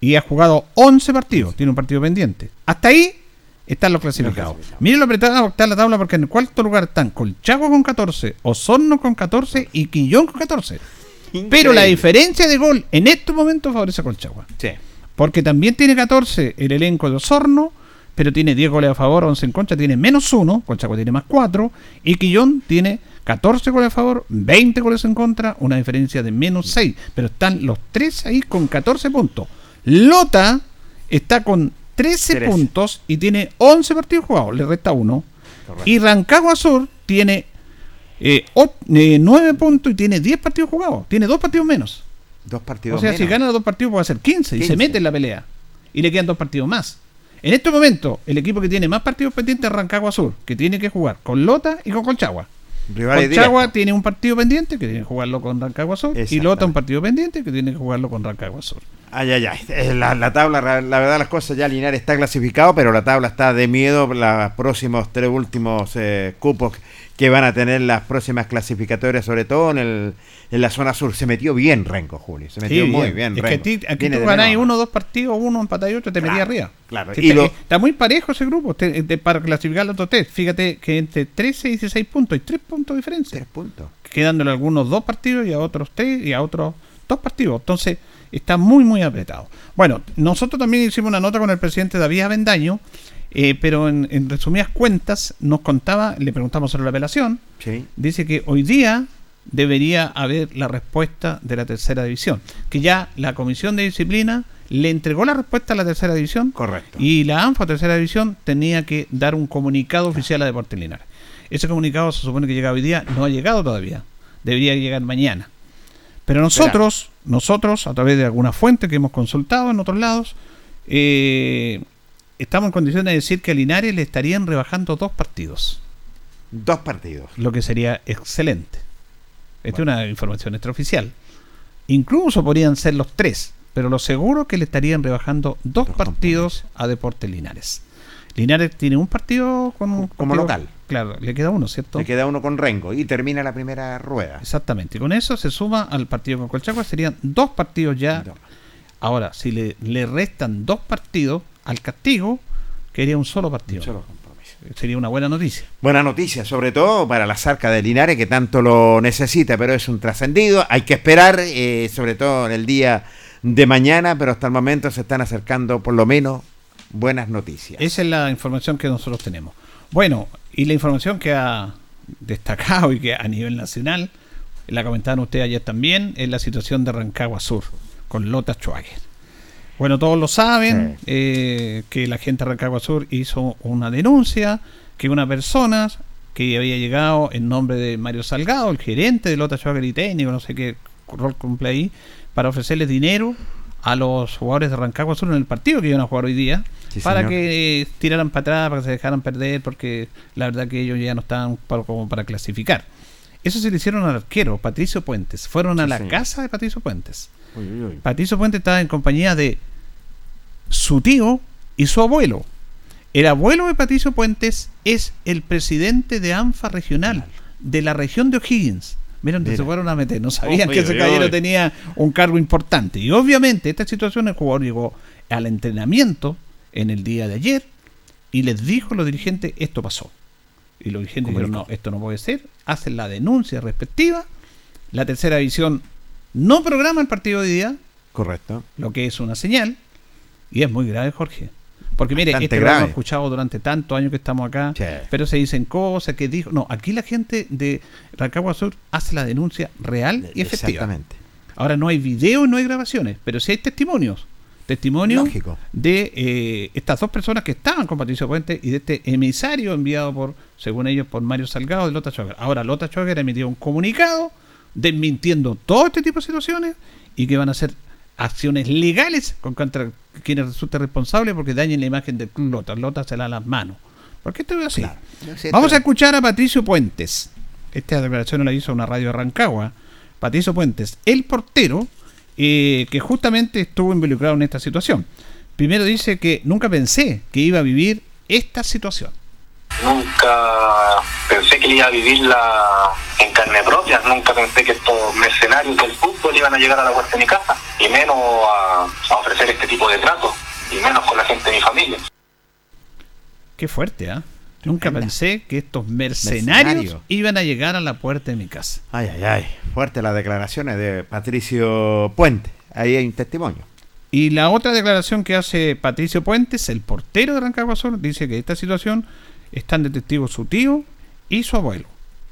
Y ha jugado 11 partidos, tiene un partido pendiente. Hasta ahí están los clasificados. Miren lo apretado que está la tabla porque en el cuarto lugar están Colchagua con 14, Osorno con 14 y Quillón con 14. Pero la diferencia de gol en estos momentos favorece a Colchagua. Sí. Porque también tiene 14 el elenco de Osorno, pero tiene 10 goles a favor, 11 en contra, tiene menos 1, Colchagua tiene más 4, y Quillón tiene 14 goles a favor, 20 goles en contra, una diferencia de menos 6. Pero están los tres ahí con 14 puntos. Lota está con 13 13. puntos y tiene 11 partidos jugados, le resta uno. Y Rancagua Sur tiene 9 puntos y tiene 10 partidos jugados, tiene dos partidos menos. Dos partidos O sea, si gana los dos partidos puede hacer 15, y se 15. mete en la pelea. Y le quedan dos partidos más. En este momento, el equipo que tiene más partidos pendientes es Rancagua Sur, que tiene que jugar con Lota y con Colchagua. Colchagua tiene un partido pendiente que tiene que jugarlo con Rancagua Sur y Lota un partido pendiente que tiene que jugarlo con Rancagua Sur. Ay, ay, ay. Eh, La, la tabla, la, la verdad, las cosas ya Linares está clasificado, pero la tabla está de miedo. Los próximos tres últimos eh, cupos que van a tener las próximas clasificatorias, sobre todo en, el, en la zona sur. Se metió bien Renco, Julio. Se metió Sí, muy bien. Es que Renco. ti- aquí tú a uno dos partidos, uno empatáis otro, te metí arriba. claro. Que Y está, lo- está muy parejo ese grupo te- te- para clasificar los otros tres. Fíjate que entre 13 y 16 puntos hay 3 puntos de diferencia. 3 puntos. Quedándole a algunos dos partidos y a otros tres y a otros dos partidos. Entonces está muy, muy apretado. Bueno, nosotros también hicimos una nota con el presidente David Avendaño, eh, pero en, en resumidas cuentas nos contaba, le preguntamos sobre la apelación, Sí. dice que hoy día debería haber la respuesta de la tercera división, que ya la comisión de disciplina le entregó la respuesta a la tercera división Correcto. y la ANFA tercera división tenía que dar un comunicado oficial a Deportes Linares. Ese comunicado se supone que llega hoy día, no ha llegado todavía, debería llegar mañana. Pero nosotros, nosotros, a través de alguna fuente que hemos consultado en otros lados, eh, estamos en condiciones de decir que a Linares le estarían rebajando dos partidos Dos partidos. lo que sería excelente. Esta es una información extraoficial. Incluso podrían ser los tres, pero lo seguro que le estarían rebajando dos partidos a Deportes Linares. Linares tiene un partido con un Como partido- local. Claro, le queda uno, ¿cierto? Le queda uno con Rengo y termina la primera rueda. Exactamente. Y con eso se suma al partido con Colchagua, serían dos partidos ya. Ahora, si le, le restan dos partidos al castigo, quedaría un solo partido. solo Sería una buena noticia. Buena noticia, sobre todo para la zarca de Linares que tanto lo necesita, pero es un trascendido. Hay que esperar, eh, sobre todo en el día de mañana, pero hasta el momento se están acercando por lo menos buenas noticias. Esa es la información que nosotros tenemos. Bueno, y la información que ha destacado y que a nivel nacional, la comentaban ustedes ayer también, es la situación de Rancagua Sur, con Lota Schwager. Bueno, todos lo saben, eh, que la gente de Rancagua Sur hizo una denuncia, que una persona que había llegado en nombre de Mario Salgado, el gerente de Lota Schwager y técnico, no sé qué rol cumple ahí, para ofrecerles dinero a los jugadores de Rancagua Sur en el partido que iban a jugar hoy día, Sí, para señor. que eh, tiraran para atrás, para que se dejaran perder, porque la verdad que ellos ya no estaban para, como para clasificar. Eso se le hicieron al arquero, Patricio Puentes. Fueron a Sí, la señor. casa de Patricio Puentes. Uy, uy, uy. Patricio Puentes estaba en compañía de su tío y su abuelo. El abuelo de Patricio Puentes es el presidente de ANFA regional de la región de O'Higgins. Miren, se fueron a meter. No sabían que ese caballero tenía un cargo importante. Y obviamente, esta situación, el jugador llegó al entrenamiento en el día de ayer y les dijo a los dirigentes: Esto pasó. Y los dirigentes dijeron: No, esto no puede ser. Hacen la denuncia respectiva. La tercera división no programa el partido de hoy día, Correcto. lo que es una señal. Y es muy grave, Jorge. Porque mire, Bastante este lo grave. he escuchado durante tantos años que estamos acá, Sí. pero se dicen cosas que dijo. No, aquí la gente de Rancagua Sur hace la denuncia real y efectiva. Exactamente. Ahora no hay video y no hay grabaciones, pero sí hay testimonios. Testimonios Lógico. de eh, estas dos personas que estaban con Patricio Puente y de este emisario enviado por, según ellos, por Mario Salgado de Lota Choger. Ahora Lota Choger emitió un comunicado desmintiendo todo este tipo de situaciones y que van a hacer acciones legales con contra quienes resulten responsables porque dañen la imagen del club Lota. Lota se la las manos. Porque esto es así. Vamos a escuchar a Patricio Puentes. Esta declaración la hizo una radio de Rancagua. Patricio Puentes, el portero, eh, que justamente estuvo involucrado en esta situación. Primero dice que nunca pensé que iba a vivir esta situación. Nunca pensé que iba a vivirla en carne propia, nunca pensé que estos mercenarios del fútbol iban a llegar a la puerta de mi casa, y menos a, a ofrecer este tipo de trato, y menos con la gente de mi familia. Qué fuerte, ¿ah? Nunca pensé que estos mercenarios, Mercenario. iban a llegar a la puerta de mi casa. Ay, ay, ay. Fuerte las declaraciones de Patricio Puente. Ahí hay un testimonio. Y la otra declaración que hace Patricio Puentes, el portero de Rancagua Sur, dice que esta situación están de testigos su tío y su abuelo.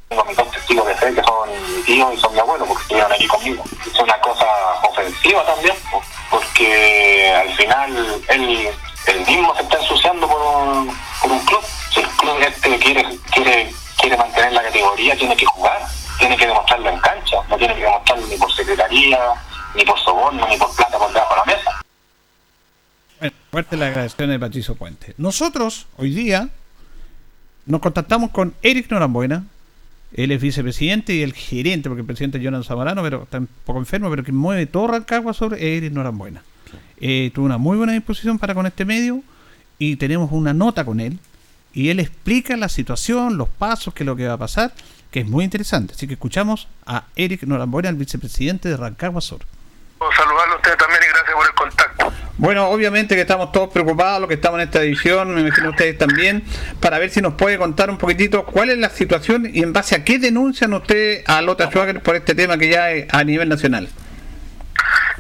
Tengo mis dos testigos de fe que son mi tío y son mi abuelo, porque estuvieron aquí conmigo. Es una cosa ofensiva también, po, porque al final él, él mismo se está ensuciando por un, por un club. Si el club este quiere, quiere, quiere mantener la categoría, tiene que jugar, tiene que demostrarlo en cancha, no tiene que demostrarlo ni por secretaría, ni por soborno, ni por plata por debajo de la mesa. Bueno, fuerte la declaración de Patricio Puentes. Nosotros, hoy día, nos contactamos con Eric Norambuena. Él es vicepresidente y el gerente, porque el presidente es Jonathan Zamorano, pero está un poco enfermo, pero que mueve todo Rancagua sobre Eric Norambuena. Eh, tuvo una muy buena disposición para con este medio y tenemos una nota con él y él explica la situación, los pasos, qué es lo que va a pasar, que es muy interesante. Así que escuchamos a Eric Norambuena, el vicepresidente de Rancagua Sur. Saludarlo a ustedes también y gracias por el contacto. Bueno, obviamente que estamos todos preocupados, los que estamos en esta edición, me imagino ustedes también, para ver si nos puede contar un poquitito cuál es la situación y en base a qué denuncian ustedes a Lota Schwager por este tema que ya es a nivel nacional.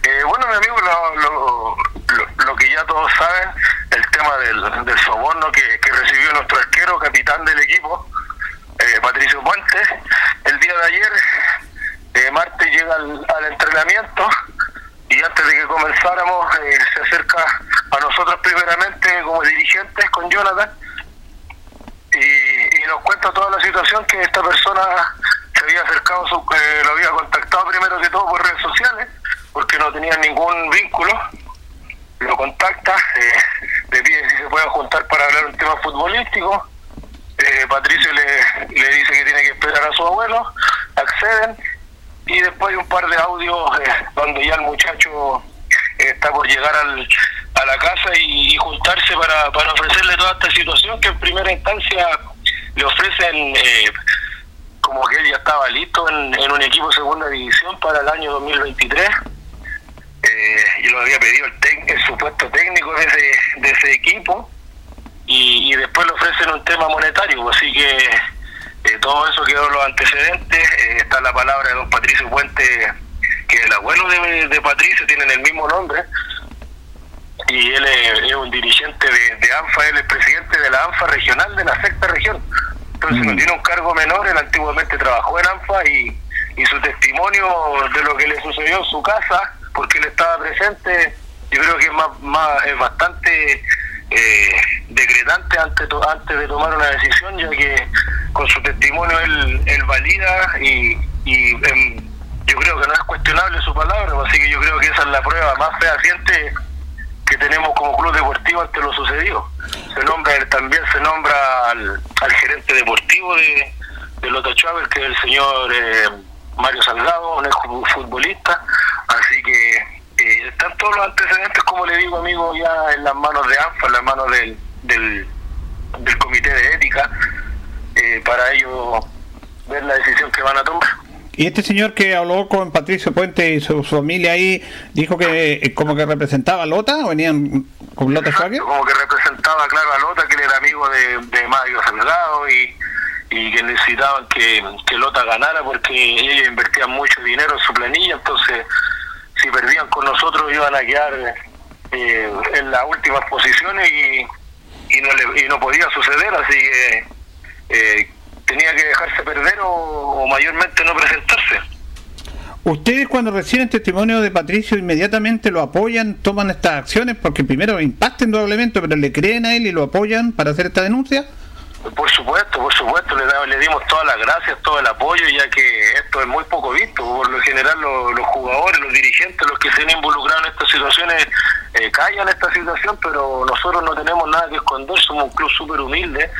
Eh, bueno, mi amigo, lo, lo, lo- lo que ya todos saben, el tema del, del soborno que, que recibió nuestro arquero, capitán del equipo, eh, Patricio Puentes, el día de ayer, eh, martes llega al, entrenamiento y antes de que comenzáramos eh, se acerca a nosotros primeramente como dirigentes con Jonathan y, nos cuenta toda la situación que esta persona se había acercado, su, eh, lo había contactado primero que todo por redes sociales, porque no tenía ningún vínculo, lo contacta, eh, le pide si se pueden juntar para hablar un tema futbolístico, Patricio le, le dice que tiene que esperar a su abuelo, acceden, y después hay un par de audios eh, donde ya el muchacho eh, está por llegar al, a la casa y, y juntarse para, para ofrecerle toda esta situación que en primera instancia le ofrecen eh, como que él ya estaba listo en, un equipo de segunda división para el año 2023 eh, y lo había pedido el, el supuesto técnico de ese, de ese equipo. Y, y después le ofrecen un tema monetario así que eh, todo eso quedó en los antecedentes. Eh, está la palabra de don Patricio Puente que el abuelo de, de Patricio tienen el mismo nombre. Y él es, es un dirigente de, de ANFA, él es presidente de la ANFA regional de la sexta región. Entonces no tiene un cargo menor, él antiguamente trabajó en ANFA y, y su testimonio de lo que le sucedió en su casa, porque él estaba presente, yo creo que es, más, más, es bastante eh, decretante antes, antes de tomar una decisión, ya que con su testimonio él, él valida y, y em, yo creo que no es cuestionable su palabra, así que yo creo que esa es la prueba más fehaciente que tenemos como club deportivo ante lo sucedido. Se nombra también se nombra al, al gerente deportivo de, de Lota Chávez, que es el señor eh, Mario Salgado, un futbolista, así que eh, están todos los antecedentes, como le digo amigo, ya en las manos de ANFA, en las manos del, del, del comité de ética, eh, para ellos ver la decisión que van a tomar. Y este señor que habló con Patricio Puente y su, su familia ahí, dijo que eh, como que representaba a Lota, o venían con Lota Schwager. como que representaba claro a Lota que él era amigo de, de Mario Salgado y, y que necesitaban que, que Lota ganara porque ellos invertían mucho dinero en su planilla entonces si perdían con nosotros iban a quedar eh, en las últimas posiciones y, y no le, y no podía suceder así que eh, tenía que dejarse perder o, o mayormente no presentarse Ustedes cuando reciben testimonio de Patricio inmediatamente lo apoyan, toman estas acciones porque primero impacten doblemente, pero le creen a él y lo apoyan para hacer esta denuncia. Por supuesto, por supuesto, le, da- le dimos todas las gracias, todo el apoyo, ya que esto es muy poco visto. Por lo general, lo- los jugadores, los dirigentes, los que se han involucrado en estas situaciones, eh, callan esta situación, pero nosotros no tenemos nada que esconder. Somos un club súper humilde,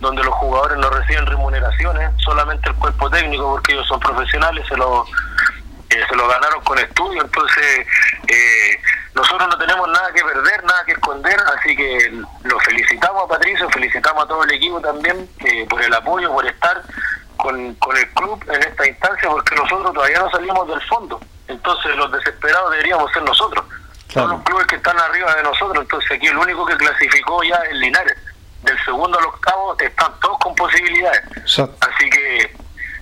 donde los jugadores no reciben remuneraciones, solamente el cuerpo técnico, porque ellos son profesionales, se lo, eh, se lo ganaron con estudio. Entonces, eh, nosotros no tenemos nada que perder, nada que esconder, así que lo felicitamos a Patricio, felicitamos a todo el equipo también eh, por el apoyo, por estar con, con el club en esta instancia, porque nosotros todavía no salimos del fondo. Entonces los desesperados deberíamos ser nosotros. Son los clubes que están arriba de nosotros, entonces aquí el único que clasificó ya es Linares. Del segundo al octavo están todos con posibilidades. Así que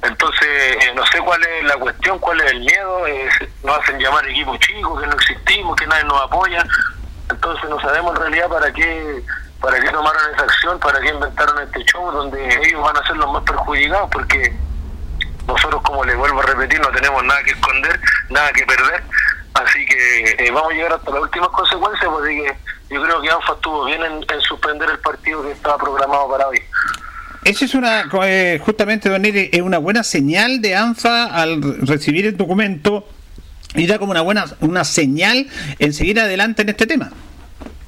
entonces, eh, no sé cuál es la cuestión, cuál es el miedo. Eh, nos hacen llamar equipo chico, que no existimos, que nadie nos apoya. Entonces, no sabemos en realidad para qué para qué tomaron esa acción, para qué inventaron este show, donde ellos van a ser los más perjudicados, porque nosotros, como les vuelvo a repetir, no tenemos nada que esconder, nada que perder. Así que eh, vamos a llegar hasta las últimas consecuencias, porque yo creo que ANFA estuvo bien en, en suspender el partido que estaba programado para hoy. Esa es una, eh, justamente, Don Neri, es una buena señal de ANFA al recibir el documento y da como una buena una señal en seguir adelante en este tema.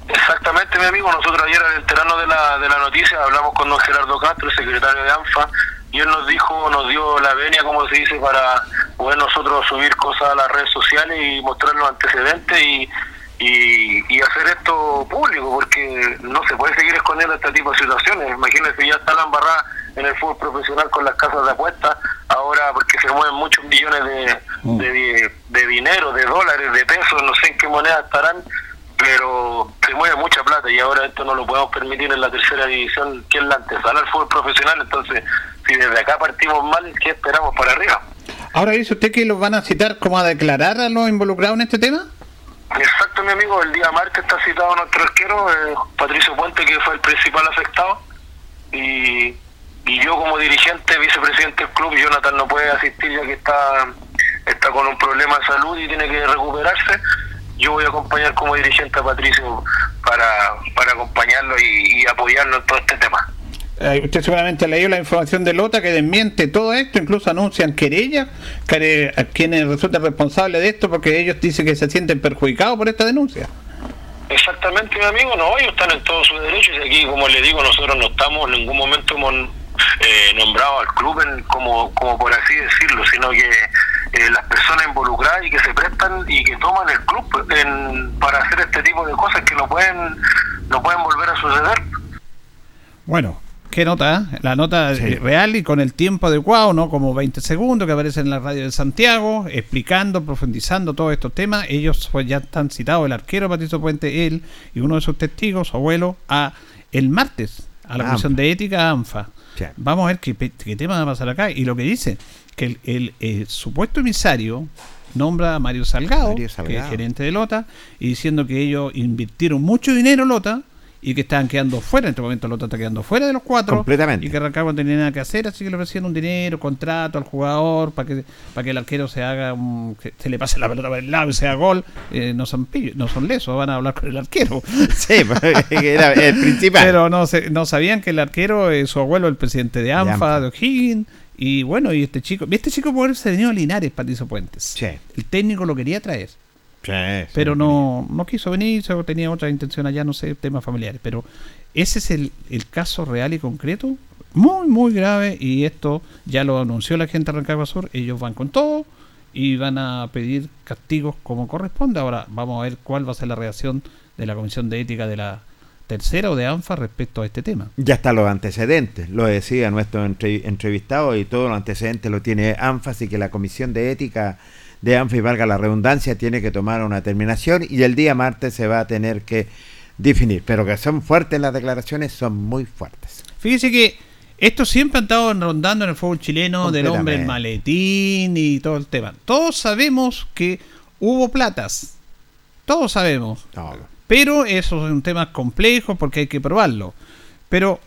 Exactamente, mi amigo. Nosotros ayer al enterarnos de la, de la noticia hablamos con don Gerardo Castro, el secretario de ANFA, y él nos dijo, nos dio la venia, como se dice, para poder nosotros subir cosas a las redes sociales y mostrar los antecedentes y, y, y hacer esto público, porque no se puede seguir escondiendo este tipo de situaciones. Imagínense, ya está la embarrada en el fútbol profesional con las casas de apuestas, ahora porque se mueven muchos millones de, Mm. de, de dinero, de dólares, de pesos, no sé en qué moneda estarán, pero se mueve mucha plata y ahora esto no lo podemos permitir en la tercera división, que es la antesala al fútbol profesional, entonces si desde acá partimos mal, ¿qué esperamos para arriba? Ahora dice usted que los van a citar como a declarar a los involucrados en este tema. Exacto, mi amigo. El día martes está citado nuestro arquero, eh, Patricio Puente, que fue el principal afectado. Y, y yo, como dirigente, vicepresidente del club, Jonathan no puede asistir ya que está, está con un problema de salud y tiene que recuperarse. Yo voy a acompañar como dirigente a Patricio para, para acompañarlo y, y apoyarlo en todo este tema. Eh, usted seguramente ha leído la información de Lota que desmiente todo esto, incluso anuncian querella quere- a quienes resultan responsables de esto porque ellos dicen que se sienten perjudicados por esta denuncia. Exactamente, mi amigo, no, ellos están en todos sus derechos y aquí, como le digo, nosotros no estamos, en ningún momento hemos eh, nombrado al club en- como, como por así decirlo, sino que eh, las personas involucradas y que se prestan y que toman el club en- para hacer este tipo de cosas que no pueden, no pueden volver a suceder. Bueno, qué nota, eh? la nota eh, real y con el tiempo adecuado, ¿no? Como 20 segundos que aparece en la radio de Santiago, explicando, profundizando todos estos temas. Ellos pues, ya están citados, el arquero Patricio Puente, él y uno de sus testigos, su abuelo, a el martes a la Ah, Comisión de Ética ANFA. Sí. Vamos a ver qué, qué tema va a pasar acá. Y lo que dice, que el, el, eh, supuesto emisario nombra a Mario Salgado, Mario que Salgado. es gerente de Lota, y diciendo que ellos invirtieron mucho dinero en Lota y que estaban quedando fuera, en este momento Lota está quedando fuera de los cuatro. Completamente. Y que Rancagua no tenía nada que hacer, así que le ofrecían un dinero, contrato al jugador para que para que el arquero se haga un- que se le pase la pelota por el lado y sea gol. Eh, no son pillos, no son lesos, van a hablar con el arquero. *laughs* Sí, que era el principal. Pero no, se- no sabían que el arquero, es su abuelo, el presidente de ANFA, ANFA. de O'Higgins. Y bueno, y este chico, este chico por haberse venido a Linares, Patricio Puentes. El técnico lo quería traer. Pero no, no quiso venir, tenía otra intención allá, no sé, temas familiares. Pero ese es el, el caso real y concreto, muy, muy grave. Y esto ya lo anunció la gente de Rancagua Sur. Ellos van con todo y van a pedir castigos como corresponde. Ahora vamos a ver cuál va a ser la reacción de la Comisión de Ética de la tercera o de ANFA respecto a este tema. Ya están los antecedentes, lo decía nuestro entre- entrevistado y todos los antecedentes lo tiene ANFA, así que la Comisión de Ética de ANFA, y valga la redundancia, tiene que tomar una terminación y el día martes se va a tener que definir. Pero que son fuertes las declaraciones, son muy fuertes. Fíjese que esto siempre ha estado rondando en el fútbol chileno del hombre Completamente. maletín y todo el tema. Todos sabemos que hubo platas. Todos sabemos. Pero eso es un tema complejo porque hay que probarlo. Pero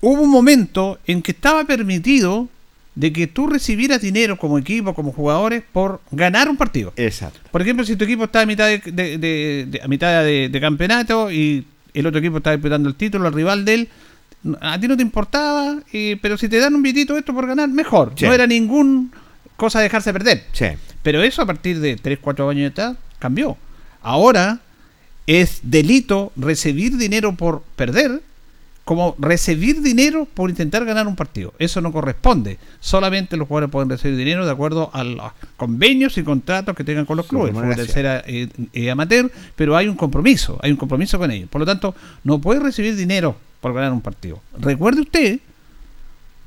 hubo un momento en que estaba permitido de que tú recibieras dinero como equipo, como jugadores, por ganar un partido. Exacto. Por ejemplo, si tu equipo está a mitad de, de- de- de- a mitad de, de campeonato y el otro equipo está disputando el título, el rival de él, a ti no te importaba, eh, pero si te dan un bitito esto por ganar, mejor. Sí. No era ningún cosa dejarse perder. Sí. Pero eso a partir de 3, 4 años de edad cambió. Ahora es delito recibir dinero por perder como recibir dinero por intentar ganar un partido. Eso no corresponde. Solamente los jugadores pueden recibir dinero de acuerdo a los convenios y contratos que tengan con los clubes. Fútbol tercera eh, eh, amateur, pero hay un compromiso, hay un compromiso con ellos. Por lo tanto, no puede recibir dinero por ganar un partido. Recuerde usted,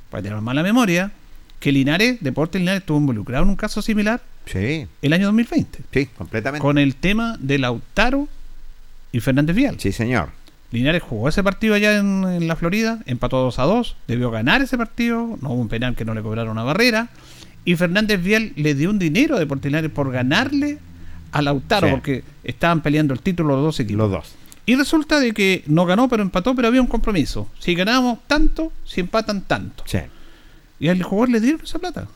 para tener mala memoria, que Linares, Deportes Linares, estuvo involucrado en un caso similar sí. el año 2020. Sí, completamente. Con el tema de Lautaro y Fernández Vial. Sí, señor. Linares jugó ese partido allá en, la Florida, empató 2 a 2, debió ganar ese partido, no hubo un penal que no le cobraron una barrera, y Fernández Vial le dio un dinero a Deportes Linares por ganarle a Lautaro, porque estaban peleando el título los dos equipos. Los dos. Y resulta de que no ganó, pero empató, pero había un compromiso. Si ganamos tanto, si empatan tanto. Sí. Y al jugador le dieron esa plata.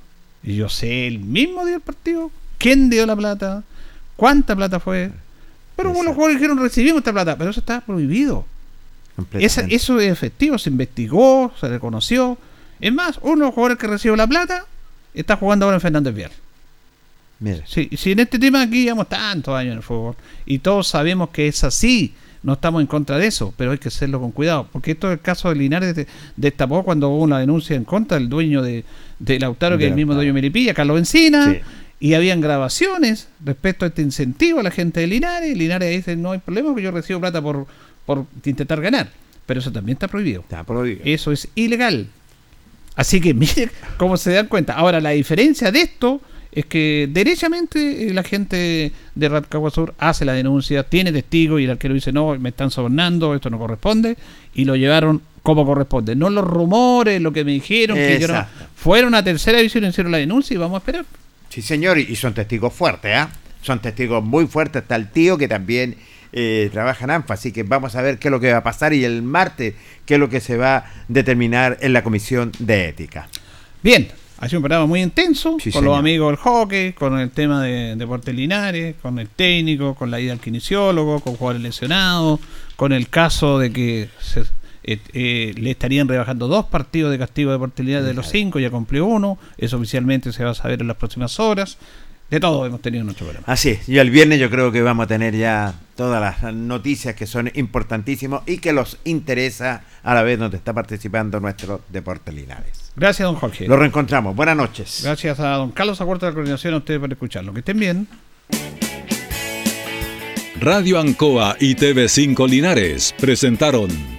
Y yo sé, el mismo dio el partido. ¿Quién dio la plata? ¿Cuánta plata fue? Pero los jugadores dijeron, recibimos esta plata, pero eso está prohibido. eso es efectivo, se investigó, se reconoció. Es más, uno de los jugadores que recibió la plata está jugando ahora en Fernández Vial. Mire. Si, si en este tema aquí llevamos tantos años en el fútbol y todos sabemos que es así, no estamos en contra de eso, pero hay que hacerlo con cuidado, porque esto es el caso de Linares destapó cuando hubo una denuncia en contra del dueño de, de Lautaro, que es el mismo dueño de Melipilla, Carlos Encina, y habían grabaciones respecto a este incentivo a la gente de Linares. Linares dice, no hay problema que yo recibo plata por, por intentar ganar. Pero eso también está prohibido. Está prohibido. Eso es ilegal. Así que *laughs* miren cómo se dan cuenta. Ahora, la diferencia de esto es que derechamente eh, la gente de Rancagua Sur hace la denuncia, tiene testigos y el arquero dice, no, me están sobornando, esto no corresponde, y lo llevaron como corresponde. No los rumores, lo que me dijeron, que yo fueron a tercera división, hicieron la denuncia y vamos a esperar. Sí, señor, y son testigos fuertes, ¿ah? Son testigos muy fuertes. Está el tío que también eh, trabaja en ANFA, así que vamos a ver qué es lo que va a pasar y el martes qué es lo que se va a determinar en la comisión de ética. Bien, ha sido un programa muy intenso con los amigos del hockey, con el tema de deportes linares, con el técnico, con la ida al kinesiólogo, con jugadores lesionados, con el caso de que se, eh, eh, le estarían rebajando dos partidos de castigo de portilidad de los cinco, ya cumplió uno, eso oficialmente se va a saber en las próximas horas. De todo hemos tenido nuestro programa. Así es, y el viernes yo creo que vamos a tener ya todas las noticias que son importantísimas y que los interesa a la vez donde está participando nuestro Deporte Linares. Gracias, don Jorge. Lo reencontramos. Buenas noches. Gracias a don Carlos Acuerdo de la coordinación, a ustedes por escucharlo. Que estén bien. Radio Ancoa y TV5 Linares presentaron